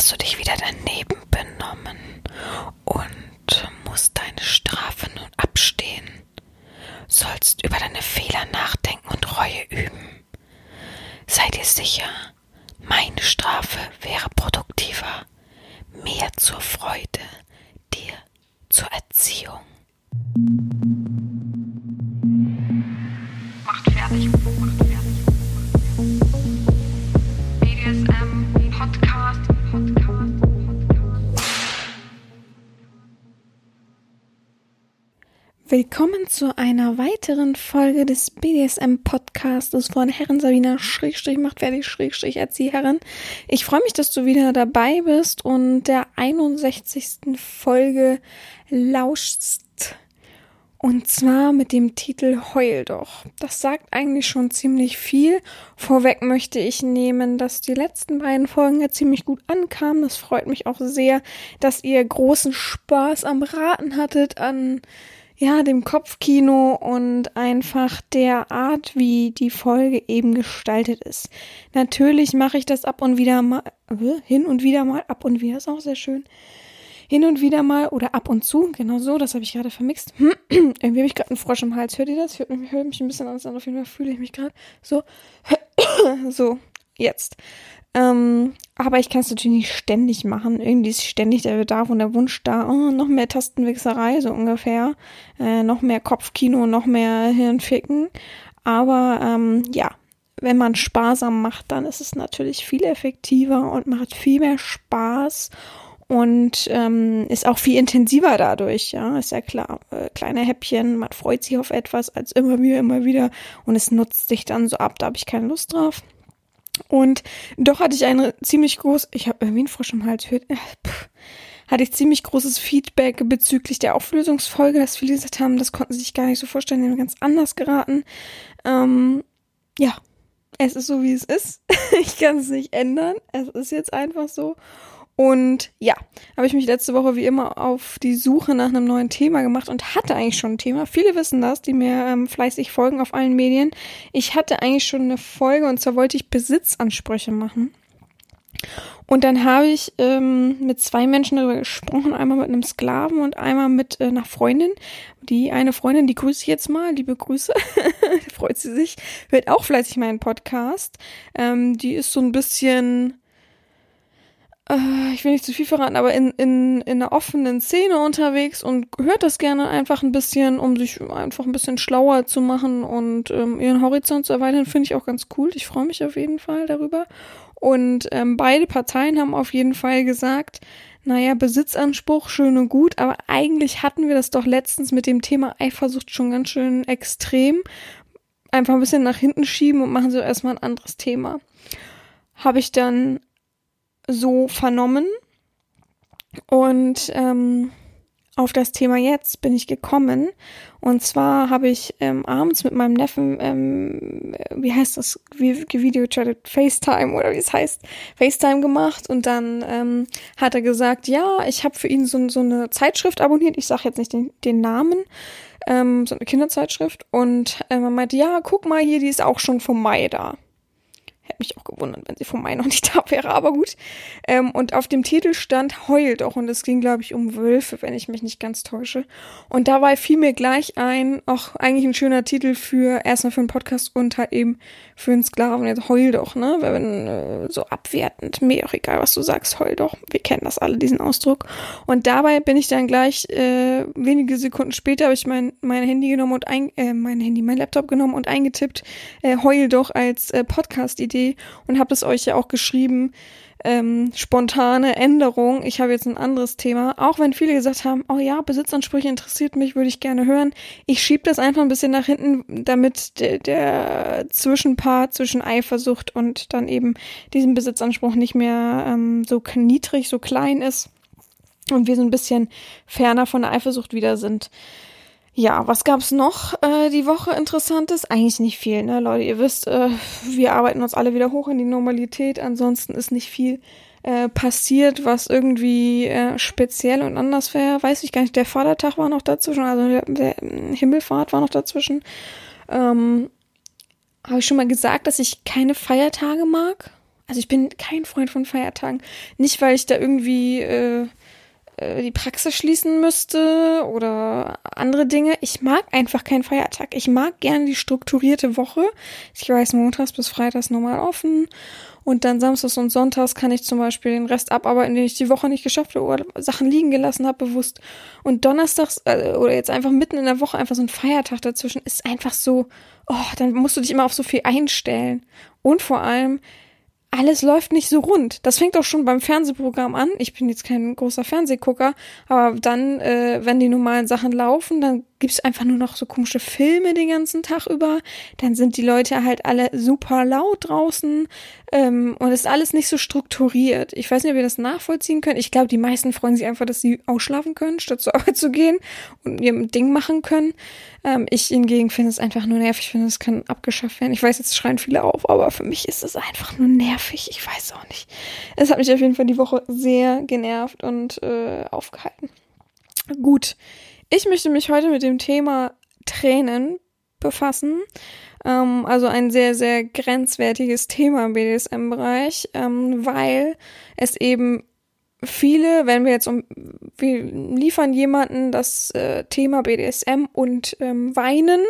hast du dich zu einer weiteren Folge des BDSM-Podcastes von Herren Sabina Schrägstrich macht fertig Schrägstrich Erzieherin. Ich freue mich, dass du wieder dabei bist und der 61. Folge lauschst. Und zwar mit dem Titel Heul doch. Das sagt eigentlich schon ziemlich viel. Vorweg möchte ich nehmen, dass die letzten beiden Folgen ja ziemlich gut ankamen. Das freut mich auch sehr, dass ihr großen Spaß am Raten hattet, an ja, dem Kopfkino und einfach der Art, wie die Folge eben gestaltet ist. Natürlich mache ich das ab und wieder mal, hin und wieder mal, ab und wieder ist auch sehr schön. Hin und wieder mal oder ab und zu, genau so, das habe ich gerade vermixt. Irgendwie habe ich gerade einen Frosch im Hals. Hört ihr das? Hört mich, hört mich ein bisschen anders an, auf jeden Fall fühle ich mich gerade so. so, jetzt. Ähm, aber ich kann es natürlich nicht ständig machen. Irgendwie ist ständig der Bedarf und der Wunsch da. Oh, noch mehr Tastenwichserei, so ungefähr. Äh, noch mehr Kopfkino, noch mehr Hirnficken. Aber ähm, ja, wenn man sparsam macht, dann ist es natürlich viel effektiver und macht viel mehr Spaß und ähm, ist auch viel intensiver dadurch, ja, ist ja klar. Äh, kleine Häppchen, man freut sich auf etwas als immer wieder, immer wieder und es nutzt sich dann so ab, da habe ich keine Lust drauf. Und doch hatte ich ein ziemlich groß, ich habe irgendwie einen Frosch im Hals, äh, hatte ich ziemlich großes Feedback bezüglich der Auflösungsfolge, dass viele gesagt haben, das konnten sie sich gar nicht so vorstellen, die haben ganz anders geraten. Ähm, ja, es ist so, wie es ist. ich kann es nicht ändern. Es ist jetzt einfach so. Und ja, habe ich mich letzte Woche wie immer auf die Suche nach einem neuen Thema gemacht und hatte eigentlich schon ein Thema. Viele wissen das, die mir ähm, fleißig folgen auf allen Medien. Ich hatte eigentlich schon eine Folge und zwar wollte ich Besitzansprüche machen. Und dann habe ich ähm, mit zwei Menschen darüber gesprochen, einmal mit einem Sklaven und einmal mit äh, einer Freundin. Die eine Freundin, die grüße ich jetzt mal, liebe Grüße, freut sie sich, hört auch fleißig meinen Podcast. Ähm, die ist so ein bisschen äh, ich will nicht zu viel verraten, aber in, in, in einer offenen Szene unterwegs und hört das gerne einfach ein bisschen, um sich einfach ein bisschen schlauer zu machen und ähm, ihren Horizont zu erweitern, finde ich auch ganz cool. Ich freue mich auf jeden Fall darüber. Und ähm, beide Parteien haben auf jeden Fall gesagt, naja, Besitzanspruch, schön und gut, aber eigentlich hatten wir das doch letztens mit dem Thema Eifersucht schon ganz schön extrem. Einfach ein bisschen nach hinten schieben und machen so erstmal ein anderes Thema. Habe ich dann so vernommen. Und ähm, auf das Thema jetzt bin ich gekommen. Und zwar habe ich ähm, abends mit meinem Neffen, ähm, wie heißt das, wie Videochattet, FaceTime oder wie es heißt, FaceTime gemacht. Und dann ähm, hat er gesagt, ja, ich habe für ihn so, so eine Zeitschrift abonniert. Ich sage jetzt nicht den, den Namen. Ähm, so eine Kinderzeitschrift. Und ähm, er meinte, ja, guck mal hier, die ist auch schon vom Mai da. Mich auch gewundert, wenn sie vom Mai noch nicht da wäre, aber gut. Ähm, und auf dem Titel stand Heul doch und es ging, glaube ich, um Wölfe, wenn ich mich nicht ganz täusche. Und dabei fiel mir gleich ein, auch eigentlich ein schöner Titel für erstmal für einen Podcast und halt eben für einen Sklaven. Jetzt Heul doch, ne? Wenn äh, so abwertend, mir auch egal, was du sagst, Heul doch. Wir kennen das alle, diesen Ausdruck. Und dabei bin ich dann gleich äh, wenige Sekunden später habe ich mein mein Handy genommen und ein äh, mein Handy, mein Laptop genommen und eingetippt äh, Heul doch als äh, Podcast-Idee und habe es euch ja auch geschrieben. Ähm, spontane Änderung. Ich habe jetzt ein anderes Thema. Auch wenn viele gesagt haben, oh ja, Besitzansprüche interessiert mich, würde ich gerne hören. Ich schiebe das einfach ein bisschen nach hinten, damit der, der Zwischenpart zwischen Eifersucht und dann eben diesem Besitzanspruch nicht mehr ähm, so niedrig, so klein ist und wir so ein bisschen ferner von der Eifersucht wieder sind. Ja, was gab's noch äh, die Woche Interessantes? Eigentlich nicht viel, ne, Leute. Ihr wisst, äh, wir arbeiten uns alle wieder hoch in die Normalität. Ansonsten ist nicht viel äh, passiert, was irgendwie äh, speziell und anders wäre. Weiß ich gar nicht. Der Vatertag war noch dazwischen, also der, der Himmelfahrt war noch dazwischen. Ähm, Habe ich schon mal gesagt, dass ich keine Feiertage mag? Also ich bin kein Freund von Feiertagen. Nicht, weil ich da irgendwie äh, äh, die Praxis schließen müsste oder andere Dinge. Ich mag einfach keinen Feiertag. Ich mag gerne die strukturierte Woche. Ich weiß, montags bis freitags normal offen. Und dann samstags und sonntags kann ich zum Beispiel den Rest abarbeiten, den ich die Woche nicht geschafft habe oder Sachen liegen gelassen habe, bewusst. Und donnerstags äh, oder jetzt einfach mitten in der Woche einfach so ein Feiertag dazwischen ist einfach so, oh, dann musst du dich immer auf so viel einstellen. Und vor allem, alles läuft nicht so rund. Das fängt auch schon beim Fernsehprogramm an. Ich bin jetzt kein großer Fernsehgucker, aber dann, äh, wenn die normalen Sachen laufen, dann gibt's einfach nur noch so komische Filme den ganzen Tag über. Dann sind die Leute halt alle super laut draußen ähm, und es ist alles nicht so strukturiert. Ich weiß nicht, ob ihr das nachvollziehen könnt. Ich glaube, die meisten freuen sich einfach, dass sie ausschlafen können, statt zur Arbeit zu gehen und ihr Ding machen können. Ähm, ich hingegen finde es einfach nur nervig. Ich finde, es kann abgeschafft werden. Ich weiß, jetzt schreien viele auf, aber für mich ist es einfach nur nervig. Ich weiß auch nicht. Es hat mich auf jeden Fall die Woche sehr genervt und äh, aufgehalten. Gut. Ich möchte mich heute mit dem Thema Tränen befassen. Ähm, also ein sehr, sehr grenzwertiges Thema im BDSM-Bereich, ähm, weil es eben viele, wenn wir jetzt um, wir liefern jemanden das äh, Thema BDSM und ähm, weinen,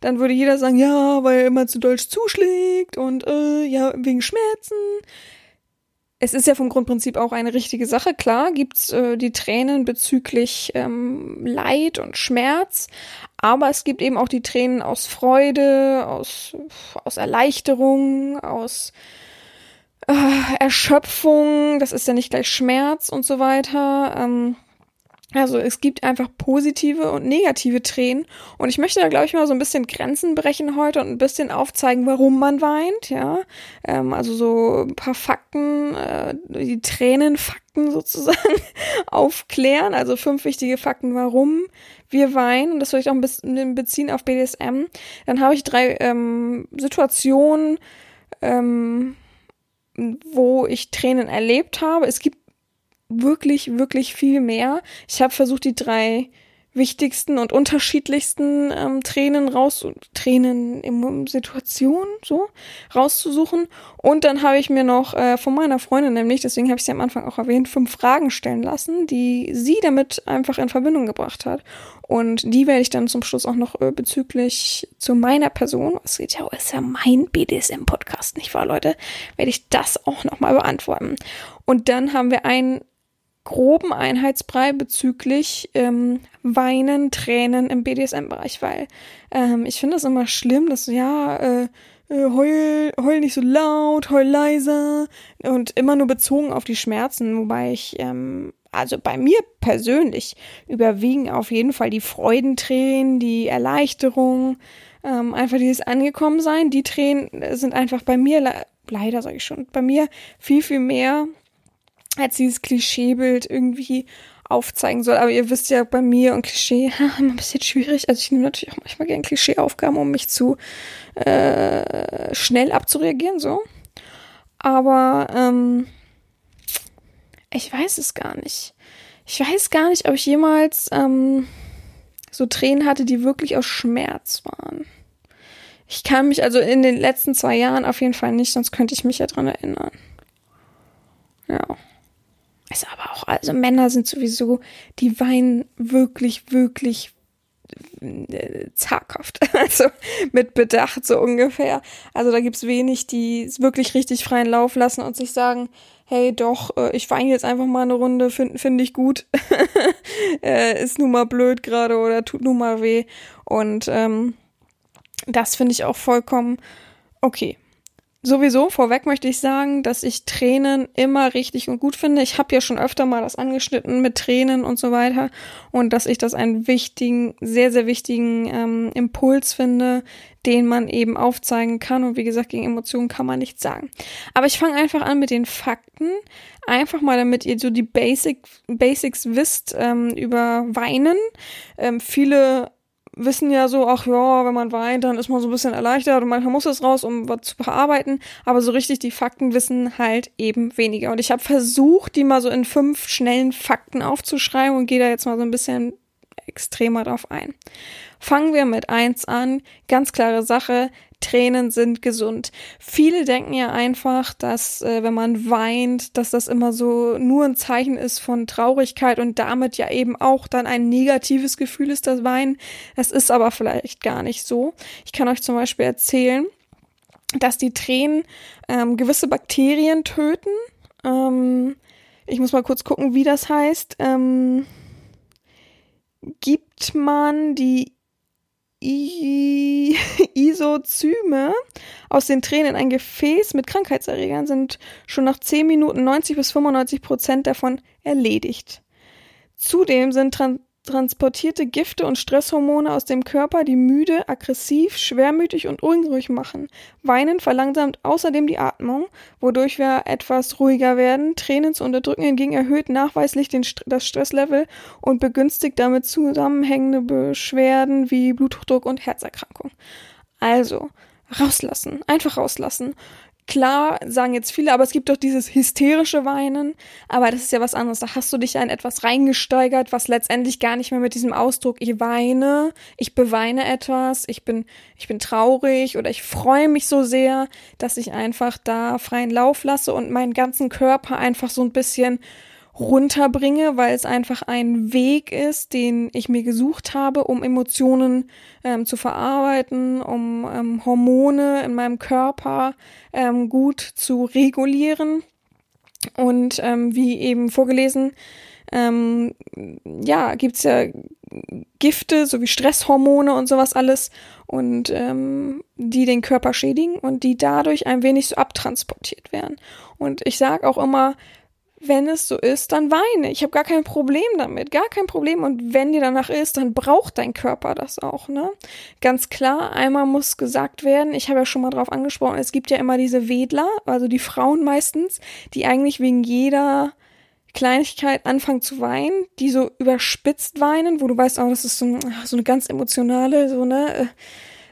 dann würde jeder sagen, ja, weil er immer zu deutsch zuschlägt und äh, ja, wegen Schmerzen es ist ja vom Grundprinzip auch eine richtige Sache. Klar gibt's äh, die Tränen bezüglich ähm, Leid und Schmerz, aber es gibt eben auch die Tränen aus Freude, aus, aus Erleichterung, aus äh, Erschöpfung. Das ist ja nicht gleich Schmerz und so weiter. Ähm, also es gibt einfach positive und negative Tränen. Und ich möchte da, glaube ich, mal so ein bisschen Grenzen brechen heute und ein bisschen aufzeigen, warum man weint, ja. Ähm, also so ein paar Fakten, äh, die Tränenfakten sozusagen aufklären. Also fünf wichtige Fakten, warum wir weinen. Und das würde ich auch ein bisschen beziehen auf BDSM. Dann habe ich drei ähm, Situationen, ähm, wo ich Tränen erlebt habe. Es gibt wirklich, wirklich viel mehr. Ich habe versucht, die drei wichtigsten und unterschiedlichsten ähm, Tränen raus, Tränen in Situationen so rauszusuchen. Und dann habe ich mir noch äh, von meiner Freundin nämlich, deswegen habe ich sie am Anfang auch erwähnt, fünf Fragen stellen lassen, die sie damit einfach in Verbindung gebracht hat. Und die werde ich dann zum Schluss auch noch äh, bezüglich zu meiner Person, es geht ja, ist ja mein BDSM-Podcast, nicht wahr, Leute, werde ich das auch nochmal beantworten. Und dann haben wir ein groben Einheitsbrei bezüglich ähm, Weinen, Tränen im BDSM-Bereich, weil ähm, ich finde das immer schlimm, dass ja, äh, äh, heul, heul nicht so laut, heul leiser und immer nur bezogen auf die Schmerzen, wobei ich, ähm, also bei mir persönlich überwiegen auf jeden Fall die Freudentränen, die Erleichterung, ähm, einfach dieses Angekommensein. Die Tränen sind einfach bei mir, le leider sage ich schon, bei mir viel, viel mehr als dieses Klischeebild irgendwie aufzeigen soll. Aber ihr wisst ja, bei mir und Klischee immer ein bisschen schwierig. Also ich nehme natürlich auch manchmal gerne Klischeeaufgaben, um mich zu äh, schnell abzureagieren, so. Aber ähm, ich weiß es gar nicht. Ich weiß gar nicht, ob ich jemals ähm, so Tränen hatte, die wirklich aus Schmerz waren. Ich kann mich also in den letzten zwei Jahren auf jeden Fall nicht, sonst könnte ich mich ja dran erinnern. Ja. Ist aber auch, also Männer sind sowieso, die weinen wirklich, wirklich äh, zaghaft, also mit Bedacht so ungefähr. Also da gibt's wenig, die es wirklich richtig freien Lauf lassen und sich sagen, hey doch, äh, ich weine jetzt einfach mal eine Runde, finde find ich gut, äh, ist nun mal blöd gerade oder tut nun mal weh. Und ähm, das finde ich auch vollkommen okay. Sowieso, vorweg möchte ich sagen, dass ich Tränen immer richtig und gut finde. Ich habe ja schon öfter mal das angeschnitten mit Tränen und so weiter und dass ich das einen wichtigen, sehr, sehr wichtigen ähm, Impuls finde, den man eben aufzeigen kann. Und wie gesagt, gegen Emotionen kann man nichts sagen. Aber ich fange einfach an mit den Fakten. Einfach mal, damit ihr so die Basic, Basics wisst ähm, über Weinen. Ähm, viele wissen ja so, ach ja, wenn man weint, dann ist man so ein bisschen erleichtert und manchmal muss es raus, um was zu bearbeiten. Aber so richtig die Fakten wissen halt eben weniger. Und ich habe versucht, die mal so in fünf schnellen Fakten aufzuschreiben und gehe da jetzt mal so ein bisschen extremer drauf ein. Fangen wir mit eins an. Ganz klare Sache. Tränen sind gesund. Viele denken ja einfach, dass äh, wenn man weint, dass das immer so nur ein Zeichen ist von Traurigkeit und damit ja eben auch dann ein negatives Gefühl ist, das Weinen. Das ist aber vielleicht gar nicht so. Ich kann euch zum Beispiel erzählen, dass die Tränen ähm, gewisse Bakterien töten. Ähm, ich muss mal kurz gucken, wie das heißt. Ähm, gibt man die Isozyme aus den Tränen in ein Gefäß mit Krankheitserregern, sind schon nach 10 Minuten 90 bis 95 Prozent davon erledigt. Zudem sind Tran transportierte Gifte und Stresshormone aus dem Körper, die müde, aggressiv, schwermütig und unruhig machen. Weinen verlangsamt außerdem die Atmung, wodurch wir etwas ruhiger werden. Tränen zu unterdrücken hingegen erhöht nachweislich den, das Stresslevel und begünstigt damit zusammenhängende Beschwerden wie Bluthochdruck und Herzerkrankung. Also, rauslassen, einfach rauslassen. Klar, sagen jetzt viele, aber es gibt doch dieses hysterische Weinen. Aber das ist ja was anderes. Da hast du dich in etwas reingesteigert, was letztendlich gar nicht mehr mit diesem Ausdruck, ich weine, ich beweine etwas, ich bin, ich bin traurig oder ich freue mich so sehr, dass ich einfach da freien Lauf lasse und meinen ganzen Körper einfach so ein bisschen runterbringe, weil es einfach ein Weg ist, den ich mir gesucht habe, um Emotionen ähm, zu verarbeiten, um ähm, Hormone in meinem Körper ähm, gut zu regulieren. Und ähm, wie eben vorgelesen, ähm, ja, gibt's ja Gifte sowie Stresshormone und sowas alles und ähm, die den Körper schädigen und die dadurch ein wenig so abtransportiert werden. Und ich sag auch immer, wenn es so ist, dann weine. Ich habe gar kein Problem damit, gar kein Problem. Und wenn dir danach ist, dann braucht dein Körper das auch, ne? Ganz klar, einmal muss gesagt werden, ich habe ja schon mal drauf angesprochen, es gibt ja immer diese Wedler, also die Frauen meistens, die eigentlich wegen jeder Kleinigkeit anfangen zu weinen, die so überspitzt weinen, wo du weißt, oh, das ist so, so eine ganz emotionale, so, ne? Äh,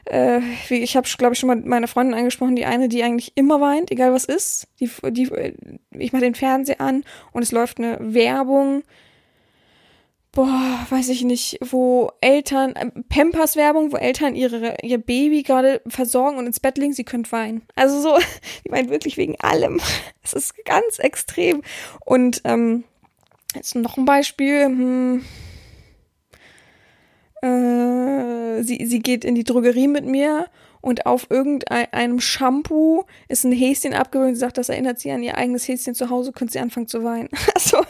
äh, ich habe, glaube ich, schon mal meine Freundin angesprochen, die eine, die eigentlich immer weint, egal was ist. Die, die, ich mache den Fernseher an und es läuft eine Werbung. Boah, weiß ich nicht, wo Eltern, äh, Pampers-Werbung, wo Eltern ihre, ihr Baby gerade versorgen und ins Bett legen, sie können weinen. Also so, die weint wirklich wegen allem. Es ist ganz extrem. Und ähm, jetzt noch ein Beispiel. Hm, äh, sie, sie geht in die Drogerie mit mir und auf irgendeinem Shampoo ist ein Häschen abgewöhnt. Sie sagt, das erinnert sie an ihr eigenes Häschen zu Hause, könnte sie anfangen zu weinen. Also,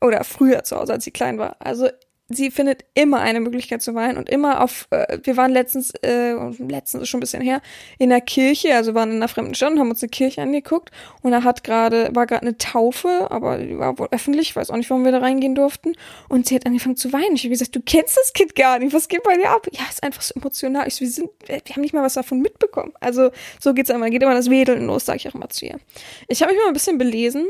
oder früher zu Hause, als sie klein war. Also sie findet immer eine Möglichkeit zu weinen und immer auf, äh, wir waren letztens, äh, letztens ist schon ein bisschen her, in der Kirche, also waren in einer fremden Stadt und haben uns eine Kirche angeguckt und da hat gerade, war gerade eine Taufe, aber die war wohl öffentlich, ich weiß auch nicht, warum wir da reingehen durften und sie hat angefangen zu weinen. Ich habe gesagt, du kennst das Kind gar nicht, was geht bei dir ab? Ja, ist einfach so emotional. Ich so, wir sind, wir haben nicht mal was davon mitbekommen. Also so geht's immer, geht immer das Wedeln los, sage ich auch immer zu ihr. Ich habe mich mal ein bisschen belesen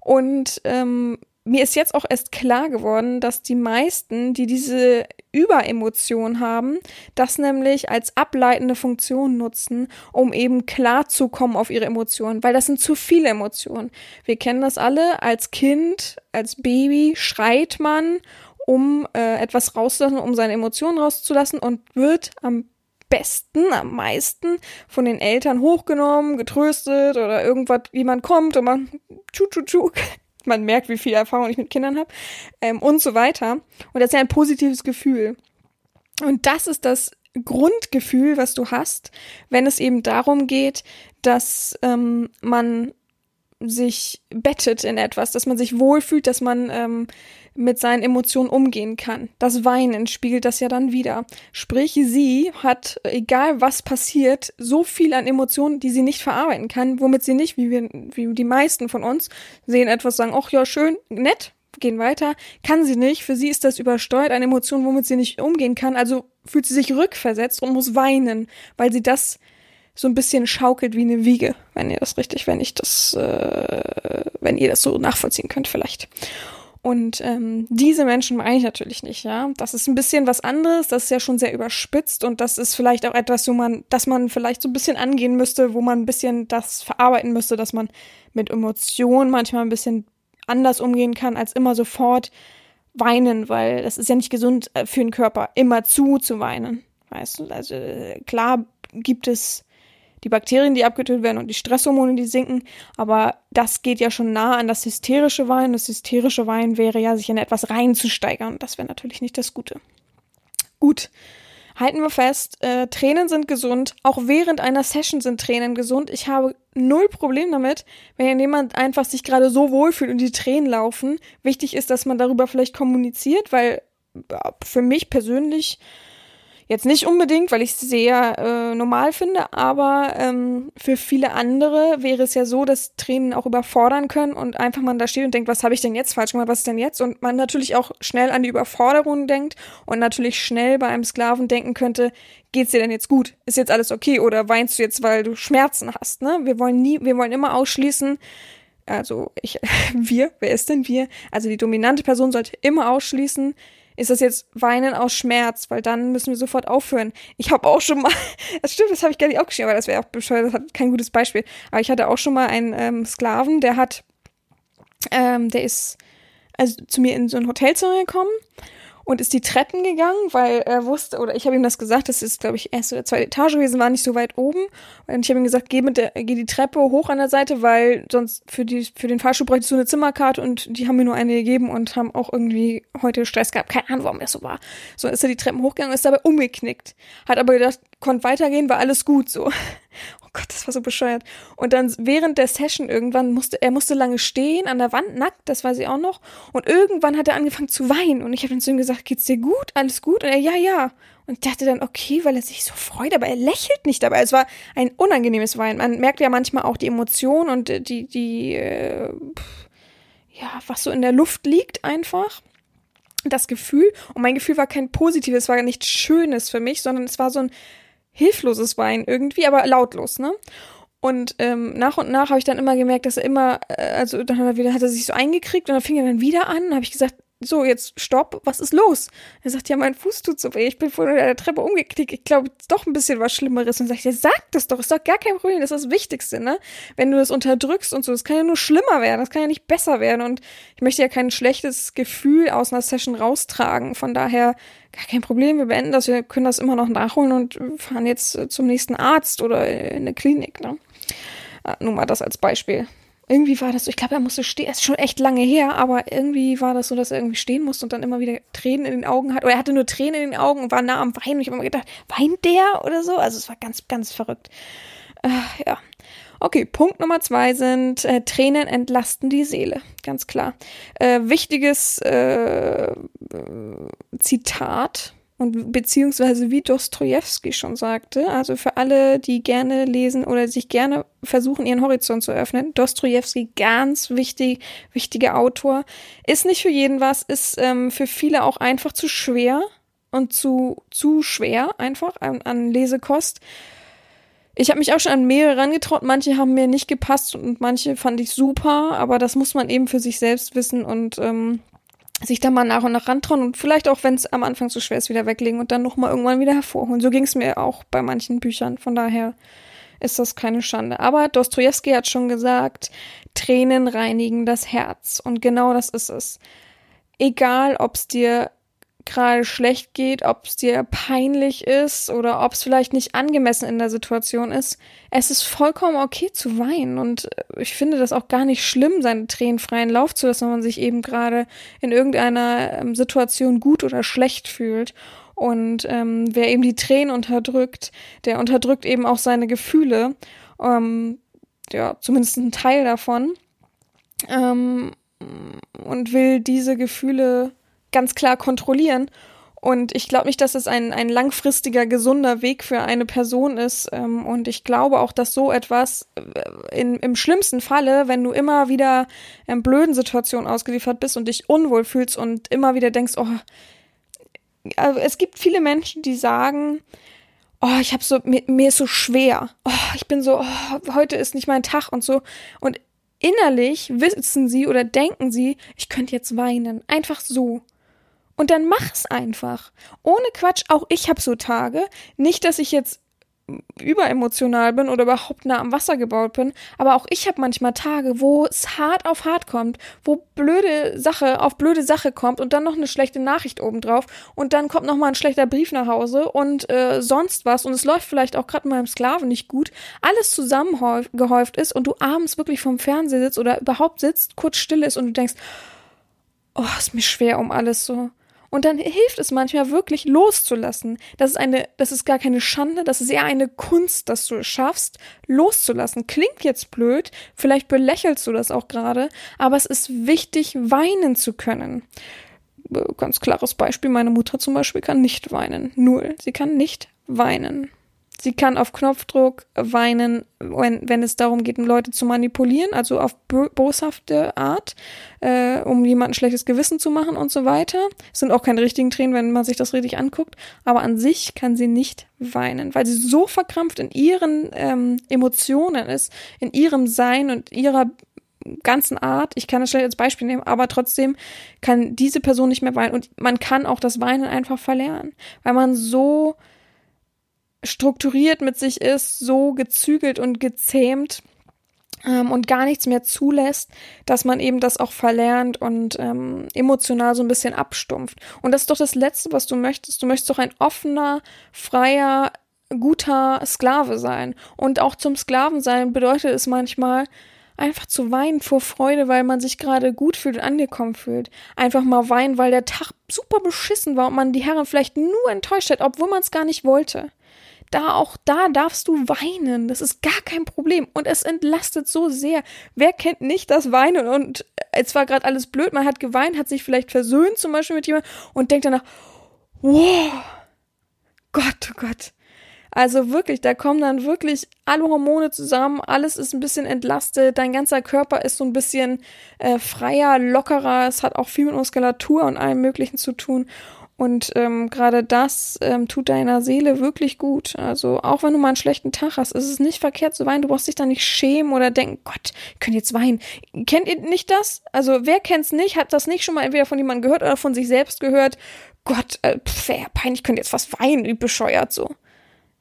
und ähm, mir ist jetzt auch erst klar geworden, dass die meisten, die diese Überemotion haben, das nämlich als ableitende Funktion nutzen, um eben klar zu kommen auf ihre Emotionen, weil das sind zu viele Emotionen. Wir kennen das alle, als Kind, als Baby schreit man, um äh, etwas rauszulassen, um seine Emotionen rauszulassen und wird am besten, am meisten von den Eltern hochgenommen, getröstet oder irgendwas, wie man kommt und man tschu tschu tschu man merkt, wie viel Erfahrung ich mit Kindern habe ähm, und so weiter. Und das ist ja ein positives Gefühl. Und das ist das Grundgefühl, was du hast, wenn es eben darum geht, dass ähm, man sich bettet in etwas, dass man sich wohlfühlt, dass man ähm, mit seinen Emotionen umgehen kann. Das Weinen spiegelt das ja dann wieder. Sprich, sie hat, egal was passiert, so viel an Emotionen, die sie nicht verarbeiten kann, womit sie nicht, wie wir, wie die meisten von uns, sehen etwas, sagen, ach ja, schön, nett, gehen weiter, kann sie nicht. Für sie ist das übersteuert, eine Emotion, womit sie nicht umgehen kann. Also fühlt sie sich rückversetzt und muss weinen, weil sie das so ein bisschen schaukelt wie eine Wiege, wenn ihr das richtig, wenn ich das, äh, wenn ihr das so nachvollziehen könnt vielleicht. Und ähm, diese Menschen meine ich natürlich nicht, ja. Das ist ein bisschen was anderes, das ist ja schon sehr überspitzt und das ist vielleicht auch etwas, wo man, dass man vielleicht so ein bisschen angehen müsste, wo man ein bisschen das verarbeiten müsste, dass man mit Emotionen manchmal ein bisschen anders umgehen kann, als immer sofort weinen, weil das ist ja nicht gesund äh, für den Körper, immer zu zu weinen. Weißt du, also klar gibt es die Bakterien, die abgetötet werden und die Stresshormone, die sinken. Aber das geht ja schon nah an das hysterische Weinen. Das hysterische Weinen wäre ja, sich in etwas reinzusteigern. Das wäre natürlich nicht das Gute. Gut. Halten wir fest, äh, Tränen sind gesund. Auch während einer Session sind Tränen gesund. Ich habe null Problem damit, wenn jemand einfach sich gerade so wohlfühlt und die Tränen laufen. Wichtig ist, dass man darüber vielleicht kommuniziert, weil für mich persönlich Jetzt nicht unbedingt, weil ich es sehr äh, normal finde, aber ähm, für viele andere wäre es ja so, dass Tränen auch überfordern können und einfach man da steht und denkt, was habe ich denn jetzt falsch gemacht, was ist denn jetzt? Und man natürlich auch schnell an die Überforderung denkt und natürlich schnell bei einem Sklaven denken könnte, geht's dir denn jetzt gut? Ist jetzt alles okay? Oder weinst du jetzt, weil du Schmerzen hast? Ne? Wir wollen nie, wir wollen immer ausschließen, also ich, wir, wer ist denn wir? Also die dominante Person sollte immer ausschließen, ist das jetzt Weinen aus Schmerz, weil dann müssen wir sofort aufhören. Ich habe auch schon mal, das stimmt, das habe ich gar nicht aufgeschrieben, aber das wäre auch bescheuert, das hat kein gutes Beispiel. Aber ich hatte auch schon mal einen ähm, Sklaven, der hat, ähm, der ist also zu mir in so ein Hotelzimmer gekommen und ist die Treppen gegangen, weil er wusste, oder ich habe ihm das gesagt, das ist, glaube ich, erste oder zweite Etage gewesen, war nicht so weit oben. Und ich habe ihm gesagt, geh, mit der, geh die Treppe hoch an der Seite, weil sonst für, die, für den Fahrstuhl bräuchte du eine Zimmerkarte und die haben mir nur eine gegeben und haben auch irgendwie heute Stress gehabt. Keine Ahnung, warum das so war. So ist er die Treppen hochgegangen ist dabei umgeknickt. Hat aber gedacht, konnte weitergehen, war alles gut so. Oh Gott, das war so bescheuert. Und dann während der Session irgendwann musste er musste lange stehen an der Wand nackt, das weiß ich auch noch. Und irgendwann hat er angefangen zu weinen und ich habe dann zu ihm gesagt, geht's dir gut, alles gut? Und er ja ja. Und ich dachte dann, okay, weil er sich so freut, aber er lächelt nicht dabei. Es war ein unangenehmes Weinen. Man merkt ja manchmal auch die Emotion und die die äh, ja was so in der Luft liegt einfach das Gefühl, und mein Gefühl war kein positives, war nichts Schönes für mich, sondern es war so ein hilfloses Weinen irgendwie, aber lautlos, ne? Und ähm, nach und nach habe ich dann immer gemerkt, dass er immer, äh, also dann hat er wieder, hat er sich so eingekriegt und dann fing er dann wieder an. Habe ich gesagt, so, jetzt stopp, was ist los? Er sagt, ja, mein Fuß tut so weh, ich bin vorhin der Treppe umgeknickt, ich glaube, es ist doch ein bisschen was Schlimmeres. Und sag ich, ja, sag das doch, ist doch gar kein Problem, das ist das Wichtigste, ne? Wenn du das unterdrückst und so, das kann ja nur schlimmer werden, das kann ja nicht besser werden. Und ich möchte ja kein schlechtes Gefühl aus einer Session raustragen. Von daher, gar kein Problem, wir beenden das, wir können das immer noch nachholen und fahren jetzt zum nächsten Arzt oder in eine Klinik, ne? Nur mal das als Beispiel irgendwie war das so, ich glaube, er musste stehen, ist schon echt lange her, aber irgendwie war das so, dass er irgendwie stehen musste und dann immer wieder Tränen in den Augen hat. Oder er hatte nur Tränen in den Augen und war nah am Weinen. Und ich habe immer gedacht, weint der oder so? Also es war ganz, ganz verrückt. Äh, ja. Okay, Punkt Nummer zwei sind äh, Tränen entlasten die Seele, ganz klar. Äh, wichtiges äh, Zitat und beziehungsweise wie Dostoevsky schon sagte, also für alle, die gerne lesen oder sich gerne versuchen, ihren Horizont zu öffnen, Dostoevsky, ganz wichtig, wichtiger Autor, ist nicht für jeden was, ist ähm, für viele auch einfach zu schwer und zu, zu schwer einfach an, an Lesekost. Ich habe mich auch schon an mehrere rangetraut, manche haben mir nicht gepasst und manche fand ich super, aber das muss man eben für sich selbst wissen und ähm, sich da mal nach und nach rantrauen und vielleicht auch, wenn es am Anfang zu schwer ist, wieder weglegen und dann nochmal irgendwann wieder hervorholen. So ging es mir auch bei manchen Büchern. Von daher ist das keine Schande. Aber Dostoevsky hat schon gesagt, Tränen reinigen das Herz. Und genau das ist es. Egal, ob es dir gerade schlecht geht, ob es dir peinlich ist oder ob es vielleicht nicht angemessen in der Situation ist. Es ist vollkommen okay zu weinen und ich finde das auch gar nicht schlimm, seinen Tränen freien Lauf zu lassen, wenn man sich eben gerade in irgendeiner ähm, Situation gut oder schlecht fühlt. Und ähm, wer eben die Tränen unterdrückt, der unterdrückt eben auch seine Gefühle, ähm, ja, zumindest ein Teil davon, ähm, und will diese Gefühle ganz klar kontrollieren. Und ich glaube nicht, dass es ein, ein langfristiger, gesunder Weg für eine Person ist. Ähm, und ich glaube auch, dass so etwas äh, in, im schlimmsten Falle, wenn du immer wieder in blöden Situationen ausgeliefert bist und dich unwohl fühlst und immer wieder denkst, oh, also es gibt viele Menschen, die sagen, oh, ich habe so, mir, mir, ist so schwer, oh, ich bin so, oh, heute ist nicht mein Tag und so. Und innerlich wissen sie oder denken sie, ich könnte jetzt weinen. Einfach so. Und dann mach's einfach. Ohne Quatsch, auch ich habe so Tage. Nicht, dass ich jetzt überemotional bin oder überhaupt nah am Wasser gebaut bin. Aber auch ich habe manchmal Tage, wo es hart auf hart kommt, wo blöde Sache auf blöde Sache kommt und dann noch eine schlechte Nachricht obendrauf und dann kommt noch mal ein schlechter Brief nach Hause und äh, sonst was und es läuft vielleicht auch gerade meinem Sklaven nicht gut. Alles zusammengehäuft ist und du abends wirklich vom Fernseher sitzt oder überhaupt sitzt, kurz still ist und du denkst, oh, ist mir schwer um alles so. Und dann hilft es manchmal wirklich loszulassen. Das ist eine, das ist gar keine Schande, das ist eher eine Kunst, dass du es schaffst, loszulassen. Klingt jetzt blöd, vielleicht belächelst du das auch gerade, aber es ist wichtig, weinen zu können. Ganz klares Beispiel, meine Mutter zum Beispiel kann nicht weinen. Null. Sie kann nicht weinen. Sie kann auf Knopfdruck weinen, wenn, wenn es darum geht, Leute zu manipulieren, also auf boshafte Art, äh, um jemanden schlechtes Gewissen zu machen und so weiter. Es sind auch keine richtigen Tränen, wenn man sich das richtig anguckt. Aber an sich kann sie nicht weinen, weil sie so verkrampft in ihren ähm, Emotionen ist, in ihrem Sein und ihrer ganzen Art, ich kann das schlecht als Beispiel nehmen, aber trotzdem kann diese Person nicht mehr weinen und man kann auch das Weinen einfach verlernen, weil man so strukturiert mit sich ist, so gezügelt und gezähmt ähm, und gar nichts mehr zulässt, dass man eben das auch verlernt und ähm, emotional so ein bisschen abstumpft. Und das ist doch das Letzte, was du möchtest. Du möchtest doch ein offener, freier, guter Sklave sein. Und auch zum Sklaven sein bedeutet es manchmal, einfach zu weinen vor Freude, weil man sich gerade gut fühlt und angekommen fühlt. Einfach mal weinen, weil der Tag super beschissen war und man die Herren vielleicht nur enttäuscht hat, obwohl man es gar nicht wollte da auch da darfst du weinen. Das ist gar kein Problem. Und es entlastet so sehr. Wer kennt nicht das Weinen? Und es war gerade alles blöd. Man hat geweint, hat sich vielleicht versöhnt zum Beispiel mit jemandem und denkt danach, wow, Gott, oh Gott. Also wirklich, da kommen dann wirklich alle Hormone zusammen, alles ist ein bisschen entlastet, dein ganzer Körper ist so ein bisschen äh, freier, lockerer, es hat auch viel mit Muskulatur und allem Möglichen zu tun. Und ähm, gerade das ähm, tut deiner Seele wirklich gut. Also auch wenn du mal einen schlechten Tag hast, ist es nicht verkehrt zu weinen. Du brauchst dich da nicht schämen oder denken, Gott, ich könnte jetzt weinen. Kennt ihr nicht das? Also wer kennt's nicht? Hat das nicht schon mal entweder von jemandem gehört oder von sich selbst gehört? Gott, äh, pf, peinlich, ich könnte jetzt fast weinen, wie bescheuert so.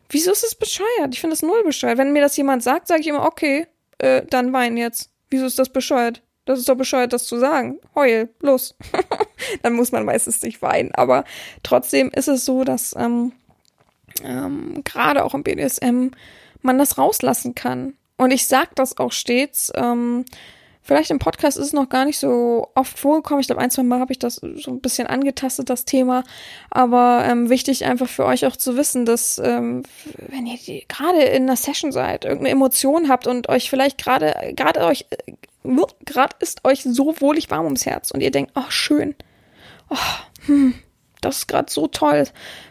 Wieso ist es bescheuert? Ich finde das null bescheuert. Wenn mir das jemand sagt, sage ich immer, okay, äh, dann wein jetzt. Wieso ist das bescheuert? Das ist doch bescheuert, das zu sagen. Heul, los. Dann muss man meistens nicht weinen. Aber trotzdem ist es so, dass ähm, ähm, gerade auch im BDSM man das rauslassen kann. Und ich sag das auch stets. Ähm, vielleicht im Podcast ist es noch gar nicht so oft vorgekommen. Ich glaube, ein, zwei Mal habe ich das so ein bisschen angetastet, das Thema. Aber ähm, wichtig einfach für euch auch zu wissen, dass ähm, wenn ihr gerade in einer Session seid, irgendeine Emotion habt und euch vielleicht gerade gerade euch gerade ist euch so wohlig warm ums Herz und ihr denkt, oh, schön. Oh, hm, das ist gerade so toll.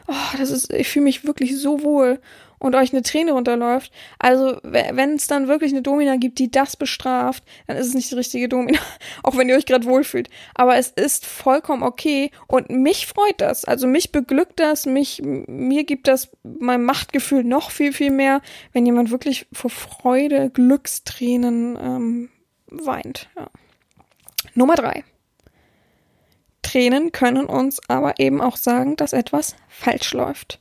Oh, das ist, ich fühle mich wirklich so wohl und euch eine Träne runterläuft. Also, wenn es dann wirklich eine Domina gibt, die das bestraft, dann ist es nicht die richtige Domina, auch wenn ihr euch gerade wohlfühlt. Aber es ist vollkommen okay und mich freut das. Also mich beglückt das, mich, mir gibt das mein Machtgefühl noch viel, viel mehr, wenn jemand wirklich vor Freude, Glückstränen ähm, weint. Ja. Nummer drei. Tränen können uns aber eben auch sagen, dass etwas falsch läuft.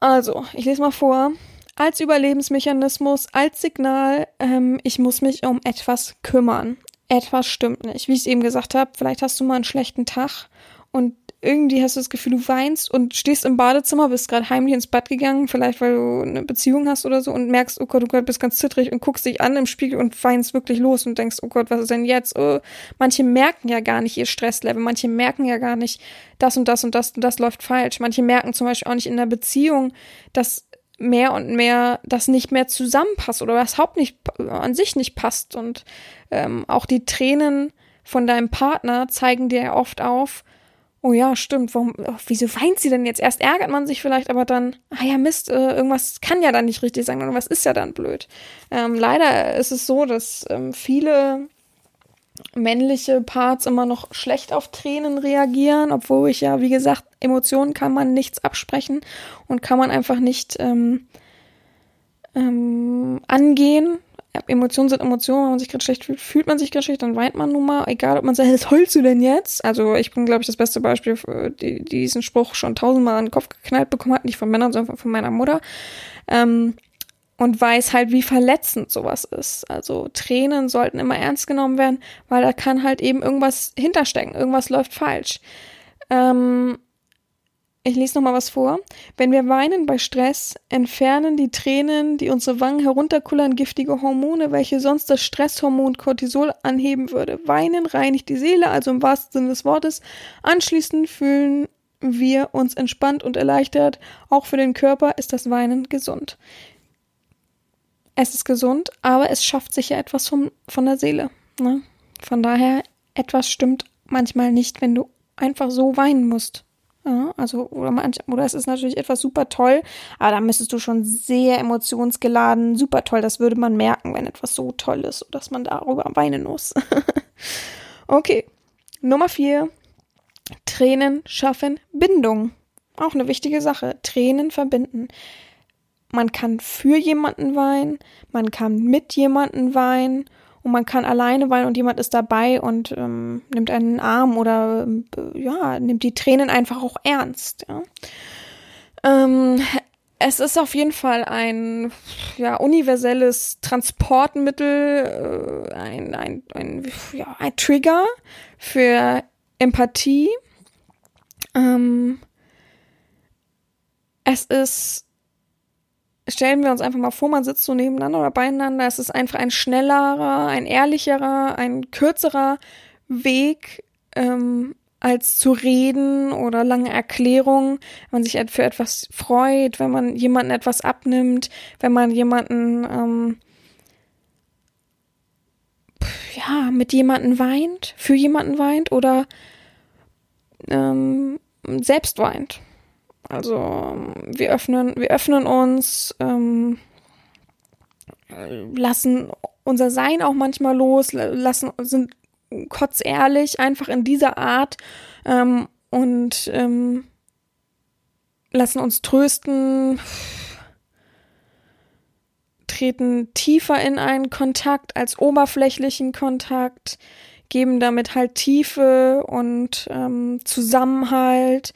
Also, ich lese mal vor. Als Überlebensmechanismus, als Signal, ähm, ich muss mich um etwas kümmern. Etwas stimmt nicht. Wie ich es eben gesagt habe, vielleicht hast du mal einen schlechten Tag und irgendwie hast du das Gefühl, du weinst und stehst im Badezimmer, bist gerade heimlich ins Bad gegangen, vielleicht weil du eine Beziehung hast oder so und merkst, oh Gott, oh Gott, bist ganz zittrig und guckst dich an im Spiegel und weinst wirklich los und denkst, oh Gott, was ist denn jetzt? Oh, manche merken ja gar nicht ihr Stresslevel, manche merken ja gar nicht, das und das und das und das läuft falsch. Manche merken zum Beispiel auch nicht in der Beziehung, dass mehr und mehr das nicht mehr zusammenpasst oder das Haupt nicht an sich nicht passt und ähm, auch die Tränen von deinem Partner zeigen dir oft auf, oh ja, stimmt, warum, oh, wieso weint sie denn jetzt? Erst ärgert man sich vielleicht, aber dann, ah ja, Mist, äh, irgendwas kann ja dann nicht richtig sein, oder was ist ja dann blöd. Ähm, leider ist es so, dass ähm, viele männliche Parts immer noch schlecht auf Tränen reagieren, obwohl ich ja, wie gesagt, Emotionen kann man nichts absprechen und kann man einfach nicht ähm, ähm, angehen Emotionen sind Emotionen, wenn man sich gerade schlecht fühlt, fühlt man sich gerade schlecht, dann weint man nun mal, egal ob man sagt, was heulst du denn jetzt? Also ich bin, glaube ich, das beste Beispiel, für die, die diesen Spruch schon tausendmal an den Kopf geknallt bekommen hat, nicht von Männern, sondern von meiner Mutter. Ähm, und weiß halt, wie verletzend sowas ist. Also Tränen sollten immer ernst genommen werden, weil da kann halt eben irgendwas hinterstecken, irgendwas läuft falsch. Ähm, ich lese noch mal was vor. Wenn wir weinen bei Stress, entfernen die Tränen, die unsere Wangen herunterkullern, giftige Hormone, welche sonst das Stresshormon Cortisol anheben würde. Weinen reinigt die Seele, also im wahrsten Sinne des Wortes. Anschließend fühlen wir uns entspannt und erleichtert. Auch für den Körper ist das Weinen gesund. Es ist gesund, aber es schafft sicher etwas vom, von der Seele. Ne? Von daher, etwas stimmt manchmal nicht, wenn du einfach so weinen musst. Ja, also, oder, manch, oder es ist natürlich etwas super toll, aber da müsstest du schon sehr emotionsgeladen, super toll. Das würde man merken, wenn etwas so toll ist, dass man darüber weinen muss. okay. Nummer vier. Tränen schaffen Bindung. Auch eine wichtige Sache. Tränen verbinden. Man kann für jemanden weinen, man kann mit jemanden weinen und man kann alleine weinen und jemand ist dabei und ähm, nimmt einen Arm oder äh, ja, nimmt die Tränen einfach auch ernst. Ja. Ähm, es ist auf jeden Fall ein ja, universelles Transportmittel, äh, ein, ein, ein, ja, ein Trigger für Empathie. Ähm, es ist stellen wir uns einfach mal vor, man sitzt so nebeneinander oder beieinander. Es ist einfach ein schnellerer, ein ehrlicherer, ein kürzerer Weg, ähm, als zu reden oder lange Erklärungen, wenn man sich für etwas freut, wenn man jemanden etwas abnimmt, wenn man jemanden ähm, ja mit jemanden weint, für jemanden weint oder ähm, selbst weint. Also wir öffnen, wir öffnen uns, ähm, lassen unser Sein auch manchmal los, lassen, sind kotzehrlich einfach in dieser Art ähm, und ähm, lassen uns trösten, treten tiefer in einen Kontakt als oberflächlichen Kontakt, geben damit halt Tiefe und ähm, Zusammenhalt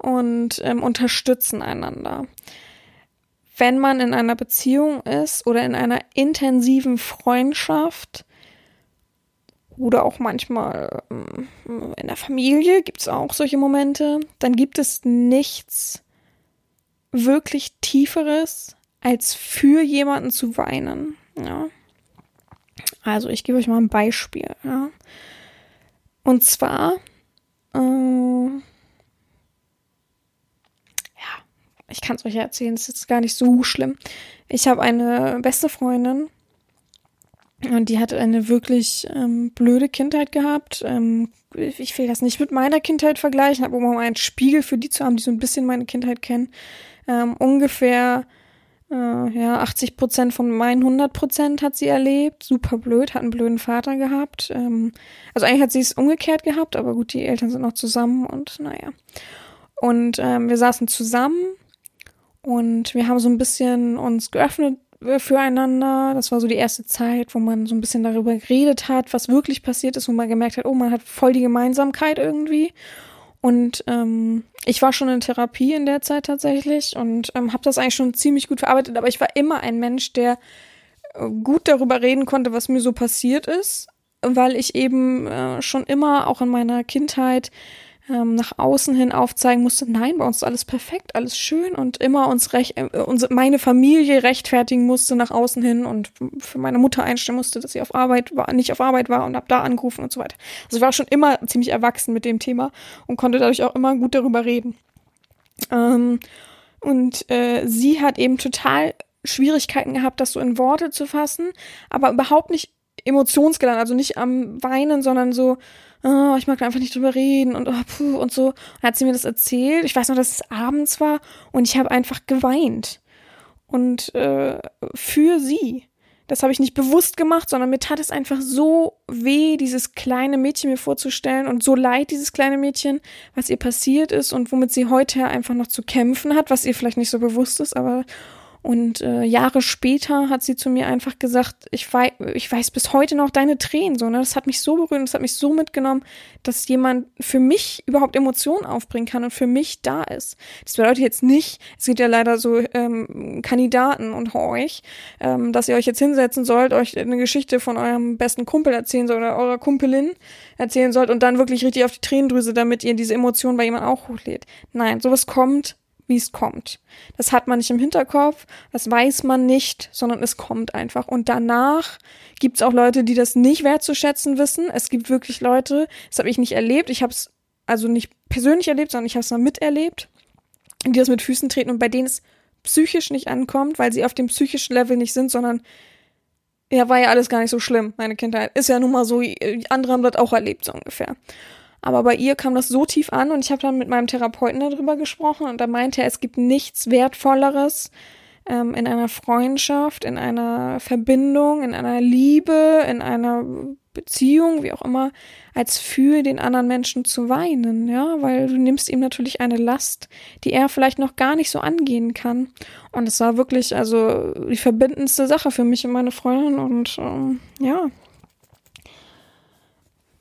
und ähm, unterstützen einander. Wenn man in einer Beziehung ist oder in einer intensiven Freundschaft oder auch manchmal ähm, in der Familie gibt es auch solche Momente, dann gibt es nichts wirklich Tieferes, als für jemanden zu weinen. Ja. Also ich gebe euch mal ein Beispiel. Ja. Und zwar äh, ich kann es euch erzählen, es ist gar nicht so schlimm. Ich habe eine beste Freundin und die hat eine wirklich ähm, blöde Kindheit gehabt. Ähm, ich will das nicht mit meiner Kindheit vergleichen, aber um einen Spiegel für die zu haben, die so ein bisschen meine Kindheit kennen. Ähm, ungefähr äh, ja, 80 Prozent von meinen 100 Prozent hat sie erlebt. Super blöd, hat einen blöden Vater gehabt. Ähm, also eigentlich hat sie es umgekehrt gehabt, aber gut, die Eltern sind noch zusammen und naja. Und ähm, wir saßen zusammen und wir haben so ein bisschen uns geöffnet äh, füreinander. Das war so die erste Zeit, wo man so ein bisschen darüber geredet hat, was wirklich passiert ist, wo man gemerkt hat, oh, man hat voll die Gemeinsamkeit irgendwie. Und ähm, ich war schon in Therapie in der Zeit tatsächlich und ähm, habe das eigentlich schon ziemlich gut verarbeitet. Aber ich war immer ein Mensch, der äh, gut darüber reden konnte, was mir so passiert ist, weil ich eben äh, schon immer auch in meiner Kindheit ähm, nach außen hin aufzeigen musste, nein, bei uns ist alles perfekt, alles schön und immer uns recht, äh, unsere, meine Familie rechtfertigen musste nach außen hin und für meine Mutter einstellen musste, dass sie auf Arbeit war, nicht auf Arbeit war und hab da angerufen und so weiter. Also ich war schon immer ziemlich erwachsen mit dem Thema und konnte dadurch auch immer gut darüber reden. Ähm, und äh, sie hat eben total Schwierigkeiten gehabt, das so in Worte zu fassen, aber überhaupt nicht emotionsgeladen, also nicht am Weinen, sondern so, oh, ich mag einfach nicht drüber reden und oh, puh, und so. Und hat sie mir das erzählt. Ich weiß noch, dass es abends war und ich habe einfach geweint. Und äh, für sie. Das habe ich nicht bewusst gemacht, sondern mir tat es einfach so weh, dieses kleine Mädchen mir vorzustellen und so leid, dieses kleine Mädchen, was ihr passiert ist und womit sie heute einfach noch zu kämpfen hat, was ihr vielleicht nicht so bewusst ist, aber Und äh, Jahre später hat sie zu mir einfach gesagt, ich weiß, ich weiß bis heute noch deine Tränen so, ne? Das hat mich so berührt, das hat mich so mitgenommen, dass jemand für mich überhaupt Emotionen aufbringen kann und für mich da ist. Das bedeutet jetzt nicht, es gibt ja leider so ähm, Kandidaten und euch, ähm, dass ihr euch jetzt hinsetzen sollt, euch eine Geschichte von eurem besten Kumpel erzählen sollt oder eurer Kumpelin erzählen sollt und dann wirklich richtig auf die Tränendrüse, damit ihr diese Emotionen bei jemand auch hochlädt. Nein, sowas kommt wie es kommt. Das hat man nicht im Hinterkopf, das weiß man nicht, sondern es kommt einfach. Und danach gibt es auch Leute, die das nicht wertzuschätzen wissen. Es gibt wirklich Leute, das habe ich nicht erlebt. Ich habe es also nicht persönlich erlebt, sondern ich habe es mal miterlebt, die das mit Füßen treten und bei denen es psychisch nicht ankommt, weil sie auf dem psychischen Level nicht sind, sondern ja, war ja alles gar nicht so schlimm, meine Kindheit. Ist ja nun mal so, andere haben das auch erlebt, so ungefähr. Aber bei ihr kam das so tief an und ich habe dann mit meinem Therapeuten darüber gesprochen und da meinte er, es gibt nichts Wertvolleres ähm, in einer Freundschaft, in einer Verbindung, in einer Liebe, in einer Beziehung, wie auch immer, als für den anderen Menschen zu weinen, ja, weil du nimmst ihm natürlich eine Last, die er vielleicht noch gar nicht so angehen kann. Und es war wirklich, also die verbindendste Sache für mich und meine Freundin und ähm, ja,